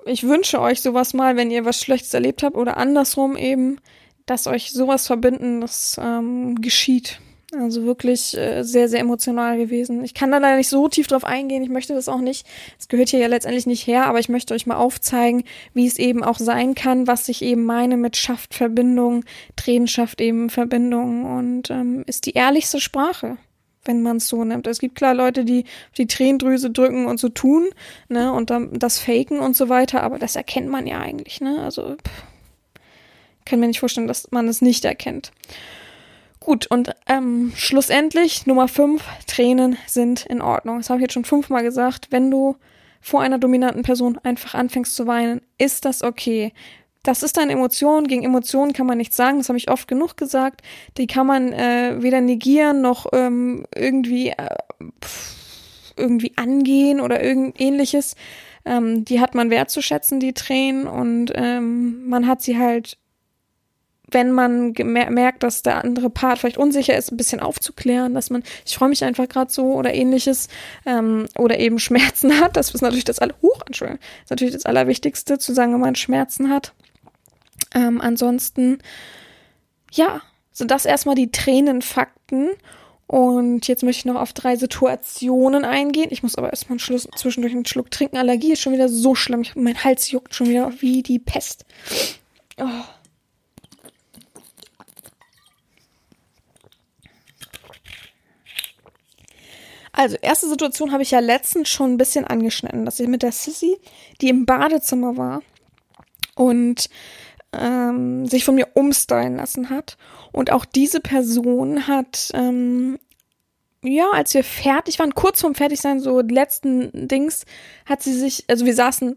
ich wünsche euch sowas mal, wenn ihr was Schlechtes erlebt habt oder andersrum eben, dass euch sowas Verbindendes ähm, geschieht. Also wirklich äh, sehr, sehr emotional gewesen. Ich kann da leider nicht so tief drauf eingehen. Ich möchte das auch nicht. Es gehört hier ja letztendlich nicht her, aber ich möchte euch mal aufzeigen, wie es eben auch sein kann, was ich eben meine mit schafft Verbindung, Tränen schafft eben Verbindung und ähm, ist die ehrlichste Sprache wenn man es so nimmt. Es gibt klar Leute, die die Tränendrüse drücken und so tun, ne, und dann das faken und so weiter, aber das erkennt man ja eigentlich, ne? Also pff, kann mir nicht vorstellen, dass man es nicht erkennt. Gut, und ähm, schlussendlich Nummer fünf, Tränen sind in Ordnung. Das habe ich jetzt schon fünfmal gesagt. Wenn du vor einer dominanten Person einfach anfängst zu weinen, ist das okay das ist eine Emotion. Gegen Emotionen kann man nichts sagen. Das habe ich oft genug gesagt. Die kann man äh, weder negieren noch ähm, irgendwie äh, irgendwie angehen oder irgend ähnliches. Ähm, die hat man wertzuschätzen, die Tränen, und ähm, man hat sie halt, wenn man merkt, dass der andere Part vielleicht unsicher ist, ein bisschen aufzuklären, dass man, ich freue mich einfach gerade so oder ähnliches, ähm, oder eben Schmerzen hat. Das ist natürlich das aller, hoch, Entschuldigung, ist natürlich das Allerwichtigste, zu sagen, wenn man Schmerzen hat. Ähm, ansonsten, ja, sind das erstmal die Tränenfakten. Und jetzt möchte ich noch auf drei Situationen eingehen. Ich muss aber erstmal einen Schluss, zwischendurch einen Schluck trinken. Allergie ist schon wieder so schlimm. Ich, mein Hals juckt schon wieder wie die Pest. Oh. Also, erste Situation habe ich ja letztens schon ein bisschen angeschnitten, dass ich mit der Sissy, die im Badezimmer war und ähm, sich von mir umstylen lassen hat. Und auch diese Person hat, ähm, ja, als wir fertig waren, kurz vorm Fertigsein, so letzten Dings, hat sie sich, also wir saßen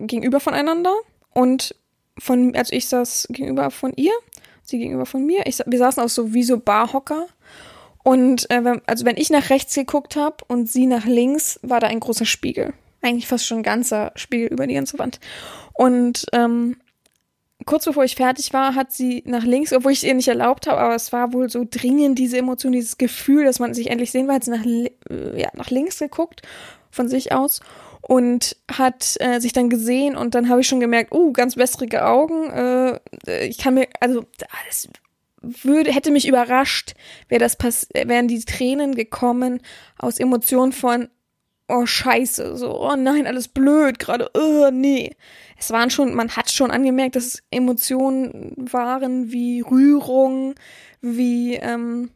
gegenüber voneinander und von, also ich saß gegenüber von ihr, sie gegenüber von mir. Ich, wir saßen auch so wie so Barhocker. Und äh, also wenn ich nach rechts geguckt habe und sie nach links, war da ein großer Spiegel. Eigentlich fast schon ein ganzer Spiegel über die ganze Wand. Und ähm, kurz bevor ich fertig war, hat sie nach links, obwohl ich es ihr nicht erlaubt habe, aber es war wohl so dringend diese Emotion, dieses Gefühl, dass man sich endlich sehen will, hat sie nach, äh, ja, nach links geguckt von sich aus und hat äh, sich dann gesehen und dann habe ich schon gemerkt, uh, ganz wässrige Augen. Äh, ich kann mir, also das würde, hätte mich überrascht, wäre das pass wären die Tränen gekommen aus Emotionen von, oh Scheiße, so, oh nein, alles blöd, gerade, oh nee es waren schon, man hat schon angemerkt, dass es Emotionen waren wie Rührung, wie ähm,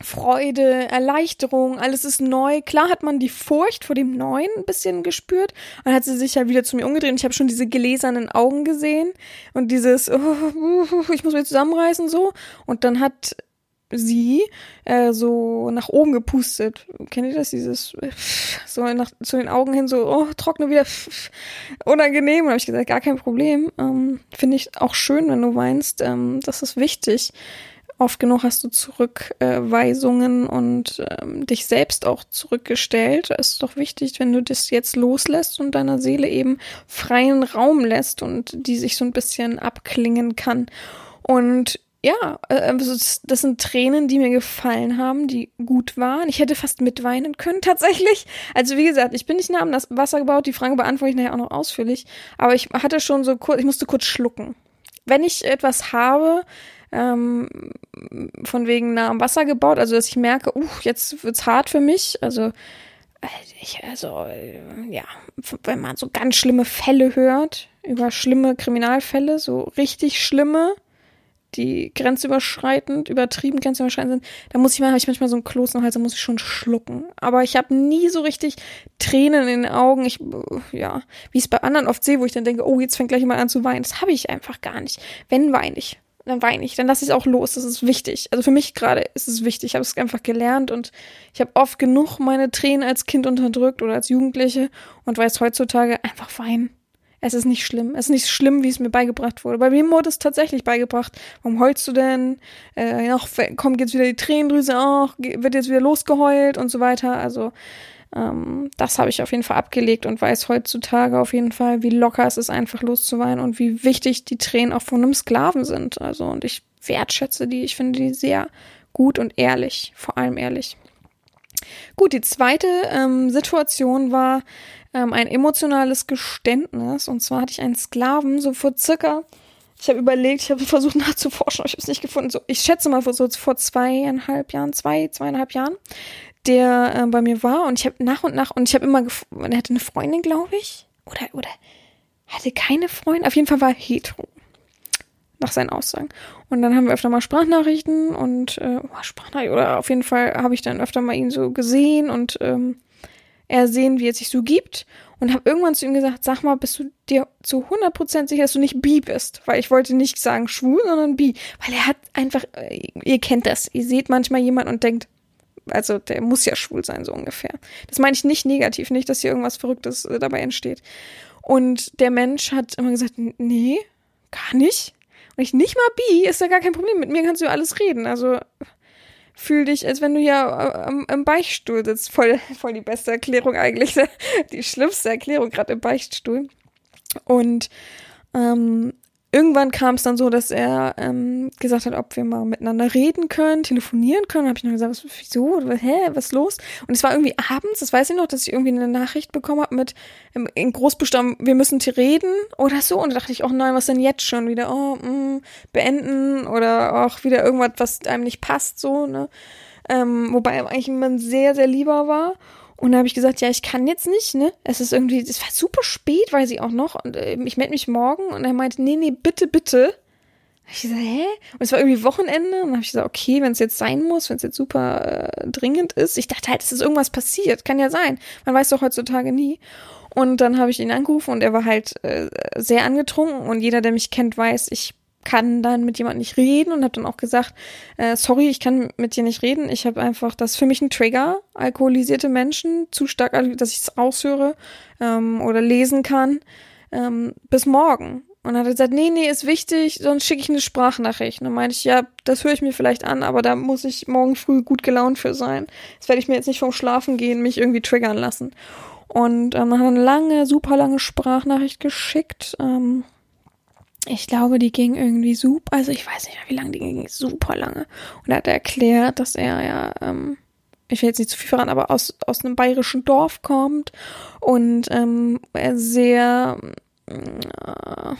Freude, Erleichterung, alles ist neu. Klar hat man die Furcht vor dem Neuen ein bisschen gespürt. Dann hat sie sich halt wieder zu mir umgedreht und ich habe schon diese gläsernen Augen gesehen und dieses, oh, ich muss mich zusammenreißen so. Und dann hat sie äh, so nach oben gepustet. Kennt ihr das? Dieses so nach zu den Augen hin so oh trockne wieder unangenehm. Und habe ich gesagt gar kein Problem. Ähm, Finde ich auch schön, wenn du weinst. Ähm, das ist wichtig. Oft genug hast du Zurückweisungen äh, und ähm, dich selbst auch zurückgestellt. Es ist doch wichtig, wenn du das jetzt loslässt und deiner Seele eben freien Raum lässt und die sich so ein bisschen abklingen kann. Und ja, äh, das sind Tränen, die mir gefallen haben, die gut waren. Ich hätte fast mitweinen können, tatsächlich. Also wie gesagt, ich bin nicht nah am Wasser gebaut. Die Frage beantworte ich nachher auch noch ausführlich. Aber ich hatte schon so kurz, ich musste kurz schlucken. Wenn ich etwas habe, ähm, von wegen nah am Wasser gebaut, also dass ich merke, uh, jetzt wird's hart für mich. Also ich, also, äh, ja, wenn man so ganz schlimme Fälle hört, über schlimme Kriminalfälle, so richtig schlimme, die grenzüberschreitend, übertrieben grenzüberschreitend sind, da muss ich mal, habe ich manchmal so einen Kloß im Hals, da muss ich schon schlucken. Aber ich habe nie so richtig Tränen in den Augen. Ich, ja, wie ich es bei anderen oft sehe, wo ich dann denke, oh, jetzt fängt gleich jemand an zu weinen. Das habe ich einfach gar nicht. Wenn weine ich dann weine ich, dann lasse ich es auch los. Das ist wichtig. Also für mich gerade ist es wichtig. Ich habe es einfach gelernt und ich habe oft genug meine Tränen als Kind unterdrückt oder als Jugendliche und weiß heutzutage einfach weinen. Es ist nicht schlimm. Es ist nicht schlimm, wie es mir beigebracht wurde. Bei mir wurde es tatsächlich beigebracht. Warum heulst du denn? Äh, ach, kommt jetzt wieder die Tränendrüse, ach, wird jetzt wieder losgeheult und so weiter. Also ähm, das habe ich auf jeden Fall abgelegt und weiß heutzutage auf jeden Fall, wie locker es ist, einfach loszuweinen und wie wichtig die Tränen auch von einem Sklaven sind. Also, und ich wertschätze die, ich finde die sehr gut und ehrlich, vor allem ehrlich. Gut, die zweite ähm, Situation war ähm, ein emotionales Geständnis. Und zwar hatte ich einen Sklaven so vor circa, ich habe überlegt, ich habe versucht nachzuforschen, aber ich habe es nicht gefunden. So, ich schätze mal so vor zweieinhalb Jahren, zwei, zweieinhalb Jahren der äh, bei mir war und ich habe nach und nach und ich habe immer er hatte eine Freundin, glaube ich, oder oder hatte keine Freundin, auf jeden Fall war er hetero nach seinen Aussagen. Und dann haben wir öfter mal Sprachnachrichten und äh, oh, Sprachnachrichten oder auf jeden Fall habe ich dann öfter mal ihn so gesehen und ähm, er sehen, wie er sich so gibt und habe irgendwann zu ihm gesagt, sag mal, bist du dir zu 100% sicher, dass du nicht bi bist? Weil ich wollte nicht sagen schwul, sondern bi. Weil er hat einfach, äh, ihr kennt das, ihr seht manchmal jemanden und denkt, also der muss ja schwul sein, so ungefähr. Das meine ich nicht negativ, nicht, dass hier irgendwas Verrücktes äh, dabei entsteht. Und der Mensch hat immer gesagt, nee, gar nicht. Und ich nicht mal bi, ist ja gar kein Problem. Mit mir kannst du ja alles reden. Also fühl dich, als wenn du ja äh, am, am Beichtstuhl sitzt. Voll, voll die beste Erklärung eigentlich. Die schlimmste Erklärung gerade im Beichtstuhl. Und ähm, irgendwann kam es dann so, dass er ähm, gesagt hat, ob wir mal miteinander reden können, telefonieren können. Habe ich noch gesagt, was, wieso? Hä, was los? Und es war irgendwie abends, das weiß ich noch, dass ich irgendwie eine Nachricht bekommen habe mit ähm, in Großbuchstaben, wir müssen reden oder so. Und da dachte ich, oh nein, was denn jetzt schon wieder? Oh, mh, mm, beenden oder auch wieder irgendwas, was einem nicht passt, so, ne? Ähm, wobei eigentlich immer sehr, sehr lieber war. Und da habe ich gesagt, ja, ich kann jetzt nicht, ne? Es ist irgendwie, es war super spät, weiß ich auch noch. Und äh, ich melde mich morgen. Und er meinte, nee, nee, bitte, bitte. Da ich gesagt, hä? Und es war irgendwie Wochenende. Und dann habe ich gesagt, okay, wenn es jetzt sein muss, wenn es jetzt super äh, dringend ist. Ich dachte halt, es ist irgendwas passiert. Kann ja sein. Man weiß doch heutzutage nie. Und dann habe ich ihn angerufen und er war halt äh, sehr angetrunken. Und jeder, der mich kennt, weiß, ich kann dann mit jemandem nicht reden und habe dann auch gesagt, äh, sorry, ich kann mit dir nicht reden. Ich habe einfach, das ist für mich ein Trigger, alkoholisierte Menschen, zu stark, dass ich es aushöre ähm, oder lesen kann. Ähm, bis morgen. Und dann hat er gesagt, nee, nee, ist wichtig, sonst schicke ich eine Sprachnachricht. Und dann meinte ich, ja, das höre ich mir vielleicht an, aber da muss ich morgen früh gut gelaunt für sein. Das werde ich mir jetzt nicht vom Schlafen gehen, mich irgendwie triggern lassen. Und ähm, dann hat er eine lange, super lange Sprachnachricht geschickt. Ähm, ich glaube, die ging irgendwie super, also ich weiß nicht mehr, wie lange die ging, super lange. Und er hat erklärt, dass er ja, ähm, ich will jetzt nicht zu viel verraten, aber aus, aus einem bayerischen Dorf kommt und ähm, er sehr äh,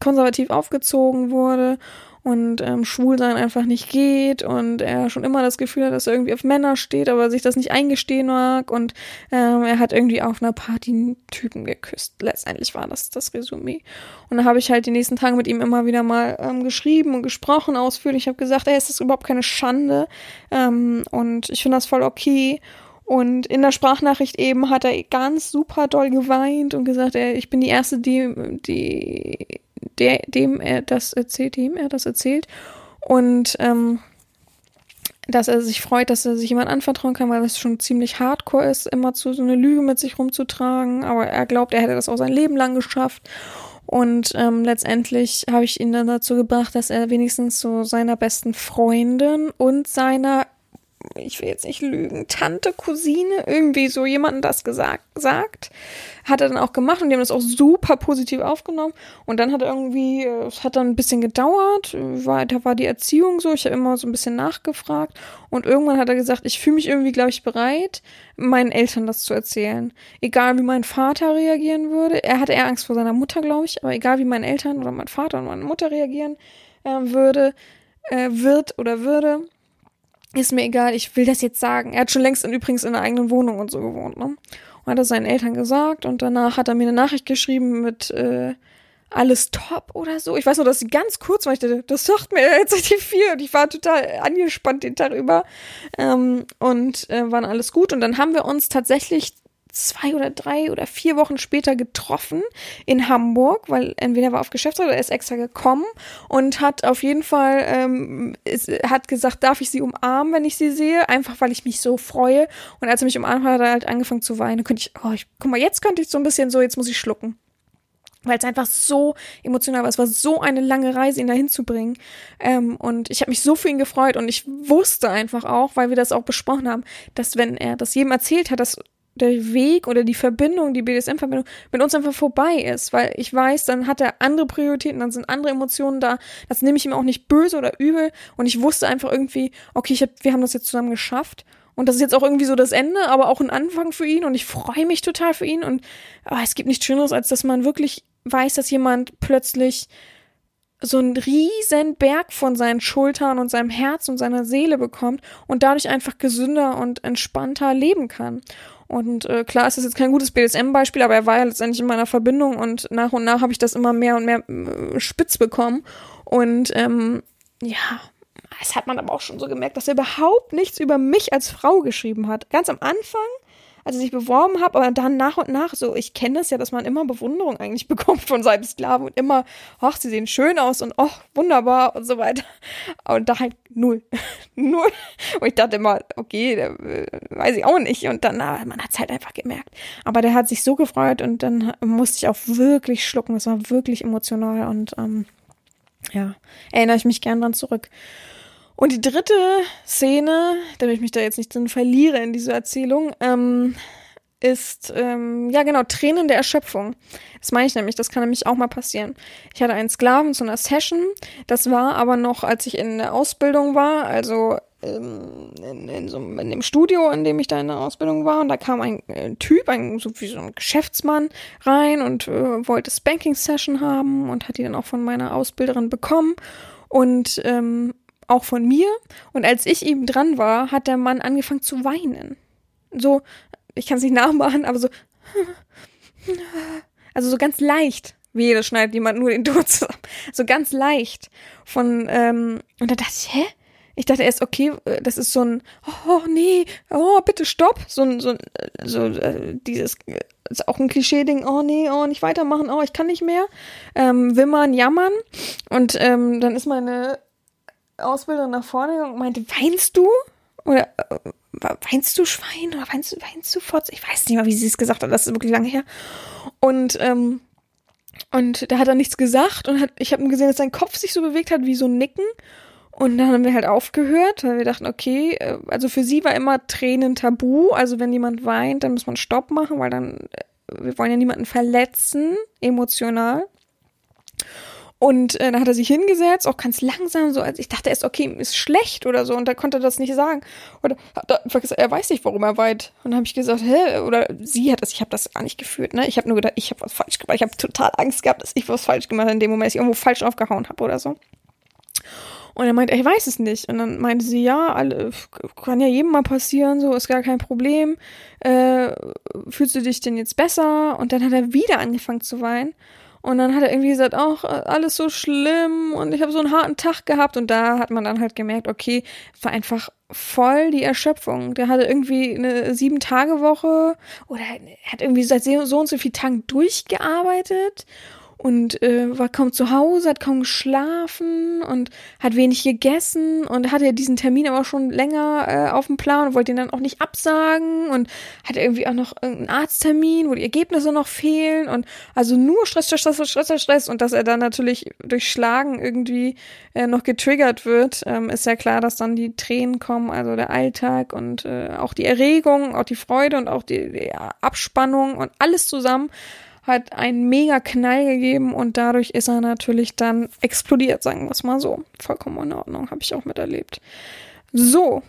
konservativ aufgezogen wurde und ähm, Schwulsein einfach nicht geht und er schon immer das Gefühl hat, dass er irgendwie auf Männer steht, aber sich das nicht eingestehen mag und ähm, er hat irgendwie auf einer Party einen Typen geküsst. Letztendlich war das das Resümee. Und da habe ich halt die nächsten Tage mit ihm immer wieder mal ähm, geschrieben und gesprochen ausführlich. Ich habe gesagt, ey, ist überhaupt keine Schande ähm, und ich finde das voll okay. Und in der Sprachnachricht eben hat er ganz super doll geweint und gesagt, ey, ich bin die Erste, die, die der, dem er das erzählt, dem er das erzählt. Und ähm, dass er sich freut, dass er sich jemand anvertrauen kann, weil das schon ziemlich hardcore ist, immer zu so eine Lüge mit sich rumzutragen. Aber er glaubt, er hätte das auch sein Leben lang geschafft. Und ähm, letztendlich habe ich ihn dann dazu gebracht, dass er wenigstens so seiner besten Freundin und seiner ich will jetzt nicht lügen, Tante, Cousine, irgendwie so jemanden das gesagt, sagt. Hat er dann auch gemacht und die haben das auch super positiv aufgenommen. Und dann hat er irgendwie, äh, es hat dann ein bisschen gedauert, war, da war die Erziehung so, ich habe immer so ein bisschen nachgefragt. Und irgendwann hat er gesagt, ich fühle mich irgendwie, glaube ich, bereit, meinen Eltern das zu erzählen. Egal wie mein Vater reagieren würde. Er hatte eher Angst vor seiner Mutter, glaube ich, aber egal wie meine Eltern oder mein Vater und meine Mutter reagieren äh, würde, äh, wird oder würde, ist mir egal, ich will das jetzt sagen. Er hat schon längst in, übrigens in einer eigenen Wohnung und so gewohnt, ne? Und hat das seinen Eltern gesagt und danach hat er mir eine Nachricht geschrieben mit äh, alles top oder so. Ich weiß nur, dass sie ganz kurz war. Ich dachte, das sagt mir jetzt richtig viel und ich war total angespannt den Tag über. Ähm, und äh, waren alles gut. Und dann haben wir uns tatsächlich zwei oder drei oder vier Wochen später getroffen in Hamburg, weil entweder er war auf Geschäftsreise oder er ist extra gekommen und hat auf jeden Fall ähm, ist, hat gesagt, darf ich sie umarmen, wenn ich sie sehe, einfach weil ich mich so freue. Und als er mich umarmt hat, hat er halt angefangen zu weinen. Da könnte ich, oh, ich, guck mal, jetzt könnte ich so ein bisschen so, jetzt muss ich schlucken weil es einfach so emotional war. Es war so eine lange Reise, ihn dahin zu bringen. Ähm, und ich habe mich so für ihn gefreut und ich wusste einfach auch, weil wir das auch besprochen haben, dass wenn er das jedem erzählt hat, dass der Weg oder die Verbindung, die BDSM-Verbindung mit uns einfach vorbei ist, weil ich weiß, dann hat er andere Prioritäten, dann sind andere Emotionen da. Das nehme ich ihm auch nicht böse oder übel. Und ich wusste einfach irgendwie, okay, ich hab, wir haben das jetzt zusammen geschafft. Und das ist jetzt auch irgendwie so das Ende, aber auch ein Anfang für ihn. Und ich freue mich total für ihn. Und oh, es gibt nichts Schöneres, als dass man wirklich weiß, dass jemand plötzlich so einen riesen Berg von seinen Schultern und seinem Herz und seiner Seele bekommt und dadurch einfach gesünder und entspannter leben kann. Und äh, klar ist das jetzt kein gutes BDSM-Beispiel, aber er war ja letztendlich in meiner Verbindung und nach und nach habe ich das immer mehr und mehr äh, spitz bekommen. Und ähm, ja, es hat man aber auch schon so gemerkt, dass er überhaupt nichts über mich als Frau geschrieben hat. Ganz am Anfang als ich beworben habe, aber dann nach und nach so, ich kenne das ja, dass man immer Bewunderung eigentlich bekommt von seinen Sklaven und immer, ach, sie sehen schön aus und ach, wunderbar und so weiter. Und da halt null. null. Und ich dachte immer, okay, der, äh, weiß ich auch nicht. Und dann, na, man hat es halt einfach gemerkt. Aber der hat sich so gefreut und dann musste ich auch wirklich schlucken. Es war wirklich emotional und ähm, ja, erinnere ich mich gern dran zurück. Und die dritte Szene, damit ich mich da jetzt nicht drin verliere in dieser Erzählung, ähm, ist, ähm, ja genau, Tränen der Erschöpfung. Das meine ich nämlich, das kann nämlich auch mal passieren. Ich hatte einen Sklaven zu einer Session, das war aber noch, als ich in der Ausbildung war, also ähm, in, in, so, in dem Studio, in dem ich da in der Ausbildung war, und da kam ein äh, Typ, ein, so wie so ein Geschäftsmann rein und äh, wollte Spanking-Session haben und hat die dann auch von meiner Ausbilderin bekommen. Und ähm, auch von mir. Und als ich eben dran war, hat der Mann angefangen zu weinen. So, ich kann es nicht nachmachen, aber so. Also so ganz leicht. Wie das schneidet jemand nur den Ton zusammen. So ganz leicht. Von, ähm, und da dachte ich, hä? Ich dachte erst, okay, äh, das ist so ein, oh nee, oh bitte stopp, so ein, so, so äh, dieses, ist auch ein Klischee-Ding, oh nee, oh nicht weitermachen, oh ich kann nicht mehr, ähm, wimmern, jammern und ähm, dann ist meine Ausbilderin nach vorne und meinte, weinst du? Oder äh, weinst du Schwein? Oder weinst du, weinst du Fotz? Ich weiß nicht mal, wie sie es gesagt hat, das ist wirklich lange her. Und, ähm, und da hat er nichts gesagt und hat, ich habe gesehen, dass sein Kopf sich so bewegt hat wie so ein Nicken. Und dann haben wir halt aufgehört, weil wir dachten, okay, äh, also für sie war immer Tränen tabu. Also wenn jemand weint, dann muss man Stopp machen, weil dann, äh, wir wollen ja niemanden verletzen, emotional. Und äh, dann hat er sich hingesetzt, auch ganz langsam, so als ich dachte erst, okay, ist schlecht oder so, und da konnte er das nicht sagen. Oder hat er einfach gesagt, er weiß nicht, warum er weint. Und dann habe ich gesagt, hä? Oder sie hat das, ich habe das gar nicht gefühlt, ne? Ich habe nur gedacht, ich habe was falsch gemacht. Ich habe total Angst gehabt, dass ich was falsch gemacht habe in dem Moment, dass ich irgendwo falsch aufgehauen habe oder so. Und er meinte, ich weiß es nicht. Und dann meinte sie, ja, alle, kann ja jedem mal passieren, so ist gar kein Problem. Äh, fühlst du dich denn jetzt besser? Und dann hat er wieder angefangen zu weinen. Und dann hat er irgendwie gesagt, ach, alles so schlimm und ich habe so einen harten Tag gehabt. Und da hat man dann halt gemerkt, okay, war einfach voll die Erschöpfung. Der hatte irgendwie eine Sieben-Tage-Woche oder hat irgendwie seit so und so vielen Tagen durchgearbeitet und äh, war kaum zu Hause, hat kaum geschlafen und hat wenig gegessen und hatte diesen Termin aber schon länger äh, auf dem Plan und wollte ihn dann auch nicht absagen und hatte irgendwie auch noch irgendeinen Arzttermin, wo die Ergebnisse noch fehlen und also nur Stress, Stress, Stress, Stress, Stress und dass er dann natürlich durch Schlagen irgendwie äh, noch getriggert wird, ähm, ist ja klar, dass dann die Tränen kommen, also der Alltag und äh, auch die Erregung, auch die Freude und auch die, die Abspannung und alles zusammen hat einen mega Knall gegeben und dadurch ist er natürlich dann explodiert, sagen wir es mal so. Vollkommen in Ordnung, habe ich auch miterlebt. So,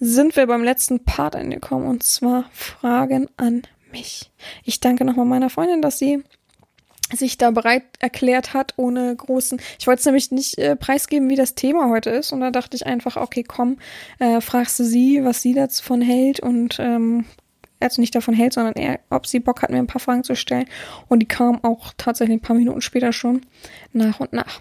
sind wir beim letzten Part angekommen und zwar Fragen an mich. Ich danke nochmal meiner Freundin, dass sie sich da bereit erklärt hat, ohne großen. Ich wollte es nämlich nicht äh, preisgeben, wie das Thema heute ist. Und da dachte ich einfach, okay, komm, äh, fragst du sie, was sie davon hält und ähm, also nicht davon hält, sondern eher, ob sie Bock hat, mir ein paar Fragen zu stellen. Und die kam auch tatsächlich ein paar Minuten später schon nach und nach.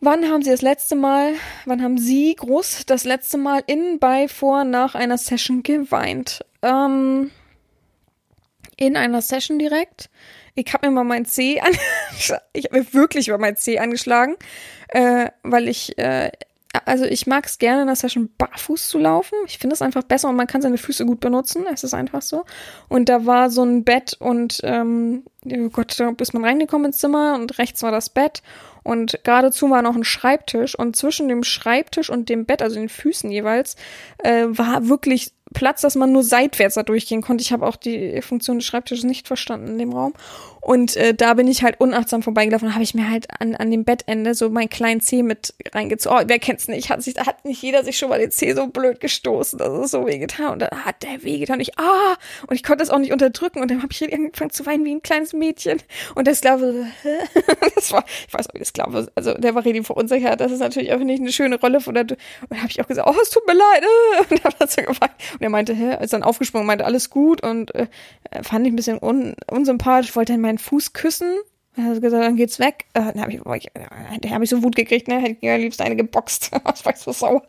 Wann haben Sie das letzte Mal, wann haben Sie groß das letzte Mal in, bei, vor, nach einer Session geweint? Ähm, in einer Session direkt. Ich habe mir mal mein C an, ich habe mir wirklich mal mein C angeschlagen, äh, weil ich äh, also ich mag es gerne in der Session barfuß zu laufen. Ich finde es einfach besser und man kann seine Füße gut benutzen. Es ist einfach so. Und da war so ein Bett und ähm, oh Gott, da ist man reingekommen ins Zimmer und rechts war das Bett und geradezu war noch ein Schreibtisch und zwischen dem Schreibtisch und dem Bett, also den Füßen jeweils, äh, war wirklich Platz, dass man nur seitwärts da durchgehen konnte. Ich habe auch die Funktion des Schreibtisches nicht verstanden in dem Raum. Und äh, da bin ich halt unachtsam vorbeigelaufen. habe ich mir halt an, an dem Bettende so meinen kleinen Zeh mit reingezogen. Oh, wer kennt's nicht? Hat, sich, hat nicht jeder sich schon mal den Zeh so blöd gestoßen. Das ist so wehgetan. Und dann hat der wehgetan. Und ich, ah! Und ich konnte das auch nicht unterdrücken. Und dann habe ich angefangen zu weinen wie ein kleines Mädchen. Und der Sklave, das war, ich weiß auch, der Sklave, also der war richtig verunsichert. Das ist natürlich auch nicht eine schöne Rolle von der, und dann habe ich auch gesagt, oh, es tut mir leid. Und er hat dann so geweint. Und er meinte, hä, ist dann aufgesprungen, meinte, alles gut. Und äh, fand ich ein bisschen un, unsympathisch, wollte dann meinen Fuß küssen. Er hat gesagt, dann geht's weg. Äh, dann hab ich, boah, ich, äh, hab ich so Wut gekriegt, ne? Hätte ich am liebsten eine geboxt. Was war ich so sauer.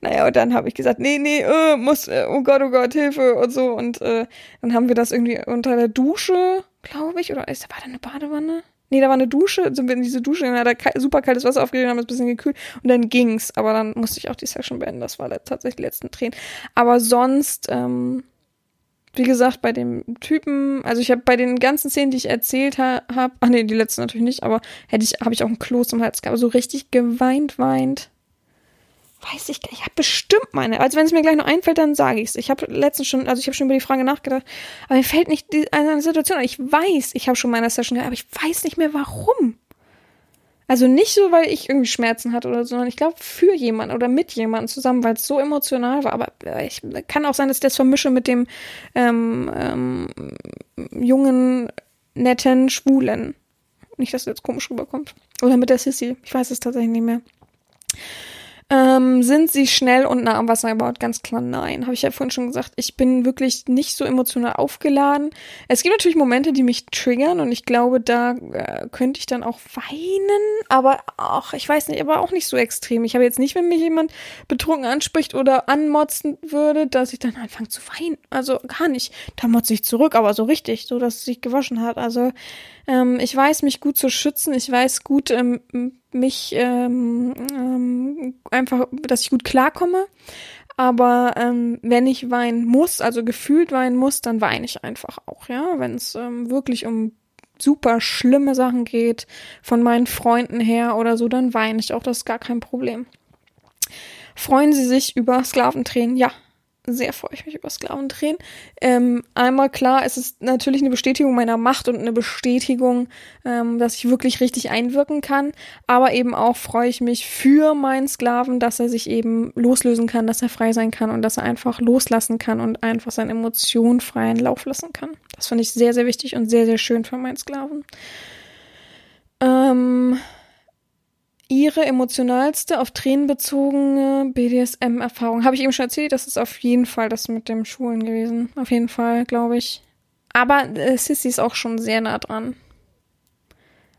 Naja, und dann habe ich gesagt, nee, nee, äh, muss, äh, oh Gott, oh Gott, Hilfe und so. Und äh, dann haben wir das irgendwie unter der Dusche, glaube ich, oder ist da war da eine Badewanne? Nee, da war eine Dusche, sind wir in diese Dusche, dann hat er super kaltes Wasser aufgegeben, haben es ein bisschen gekühlt und dann ging's. Aber dann musste ich auch die Session beenden. Das war tatsächlich die letzten Tränen. Aber sonst, ähm, wie gesagt, bei dem Typen, also ich habe bei den ganzen Szenen, die ich erzählt ha habe, ach nee, die letzten natürlich nicht, aber hätte ich, habe ich auch ein Kloß im Hals gehabt, so richtig geweint, weint. Weiß ich, ich habe bestimmt meine. Also wenn es mir gleich noch einfällt, dann sage ich es. Ich habe letztens schon, also ich habe schon über die Frage nachgedacht, aber mir fällt nicht die, eine Situation. Ich weiß, ich habe schon meine Session gehabt, aber ich weiß nicht mehr warum. Also nicht so, weil ich irgendwie Schmerzen hatte oder so, sondern ich glaube für jemanden oder mit jemandem zusammen, weil es so emotional war. Aber äh, ich kann auch sein, dass ich das vermische mit dem ähm, ähm, jungen, netten Schwulen. Nicht, dass das jetzt komisch rüberkommt. Oder mit der Sissy. Ich weiß es tatsächlich nicht mehr. Ähm, sind sie schnell und nah am Wasser gebaut? Ganz klar nein. Habe ich ja vorhin schon gesagt. Ich bin wirklich nicht so emotional aufgeladen. Es gibt natürlich Momente, die mich triggern und ich glaube, da äh, könnte ich dann auch weinen, aber auch, ich weiß nicht, aber auch nicht so extrem. Ich habe jetzt nicht, wenn mich jemand betrunken anspricht oder anmotzen würde, dass ich dann anfange zu weinen. Also gar nicht. Da motze ich zurück, aber so richtig, so dass es sich gewaschen hat. Also ähm, ich weiß mich gut zu schützen. Ich weiß gut, ähm, mich ähm, ähm, einfach, dass ich gut klarkomme. Aber ähm, wenn ich weinen muss, also gefühlt weinen muss, dann weine ich einfach auch, ja. Wenn es ähm, wirklich um super schlimme Sachen geht, von meinen Freunden her oder so, dann weine ich auch, das ist gar kein Problem. Freuen Sie sich über Sklaventränen? Ja, sehr freue ich mich über Sklavendrehen. Ähm, einmal klar, es ist natürlich eine Bestätigung meiner Macht und eine Bestätigung, ähm, dass ich wirklich richtig einwirken kann. Aber eben auch freue ich mich für meinen Sklaven, dass er sich eben loslösen kann, dass er frei sein kann und dass er einfach loslassen kann und einfach seine Emotionen freien Lauf lassen kann. Das finde ich sehr, sehr wichtig und sehr, sehr schön für meinen Sklaven. Ähm, Ihre emotionalste, auf Tränen bezogene BDSM-Erfahrung. Habe ich eben schon erzählt, das ist auf jeden Fall das mit dem Schulen gewesen. Auf jeden Fall, glaube ich. Aber äh, Sissy ist auch schon sehr nah dran.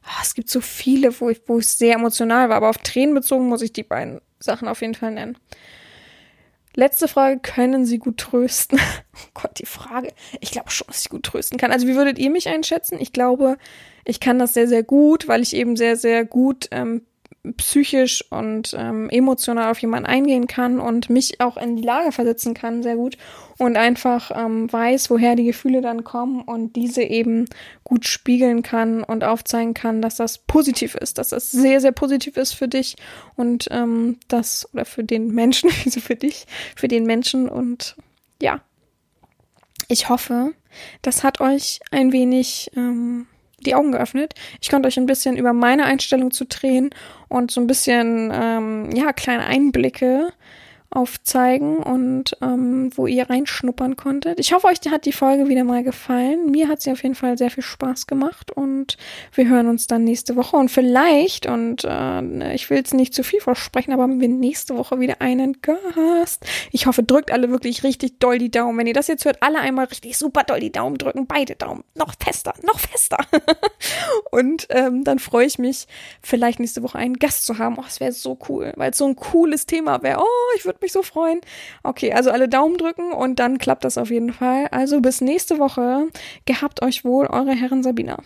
Oh, es gibt so viele, wo ich, wo ich sehr emotional war, aber auf Tränen bezogen muss ich die beiden Sachen auf jeden Fall nennen. Letzte Frage, können Sie gut trösten? Oh Gott, die Frage. Ich glaube schon, dass ich gut trösten kann. Also wie würdet ihr mich einschätzen? Ich glaube, ich kann das sehr, sehr gut, weil ich eben sehr, sehr gut ähm, psychisch und ähm, emotional auf jemanden eingehen kann und mich auch in die Lage versetzen kann, sehr gut. Und einfach ähm, weiß, woher die Gefühle dann kommen und diese eben gut spiegeln kann und aufzeigen kann, dass das positiv ist, dass das sehr, sehr positiv ist für dich und ähm, das, oder für den Menschen, wieso für dich, für den Menschen und ja. Ich hoffe, das hat euch ein wenig ähm, die Augen geöffnet. Ich konnte euch ein bisschen über meine Einstellung zu Tränen und so ein bisschen, ähm, ja, kleine Einblicke aufzeigen und ähm, wo ihr reinschnuppern konntet. Ich hoffe, euch hat die Folge wieder mal gefallen. Mir hat sie auf jeden Fall sehr viel Spaß gemacht und wir hören uns dann nächste Woche und vielleicht, und äh, ich will jetzt nicht zu viel versprechen, aber haben wir nächste Woche wieder einen Gast. Ich hoffe, drückt alle wirklich richtig doll die Daumen. Wenn ihr das jetzt hört, alle einmal richtig super doll die Daumen drücken. Beide Daumen. Noch fester, noch fester. und ähm, dann freue ich mich, vielleicht nächste Woche einen Gast zu haben. Oh, es wäre so cool, weil es so ein cooles Thema wäre. Oh, ich würde mich so freuen. Okay, also alle Daumen drücken und dann klappt das auf jeden Fall. Also bis nächste Woche. Gehabt euch wohl, eure Herren Sabina.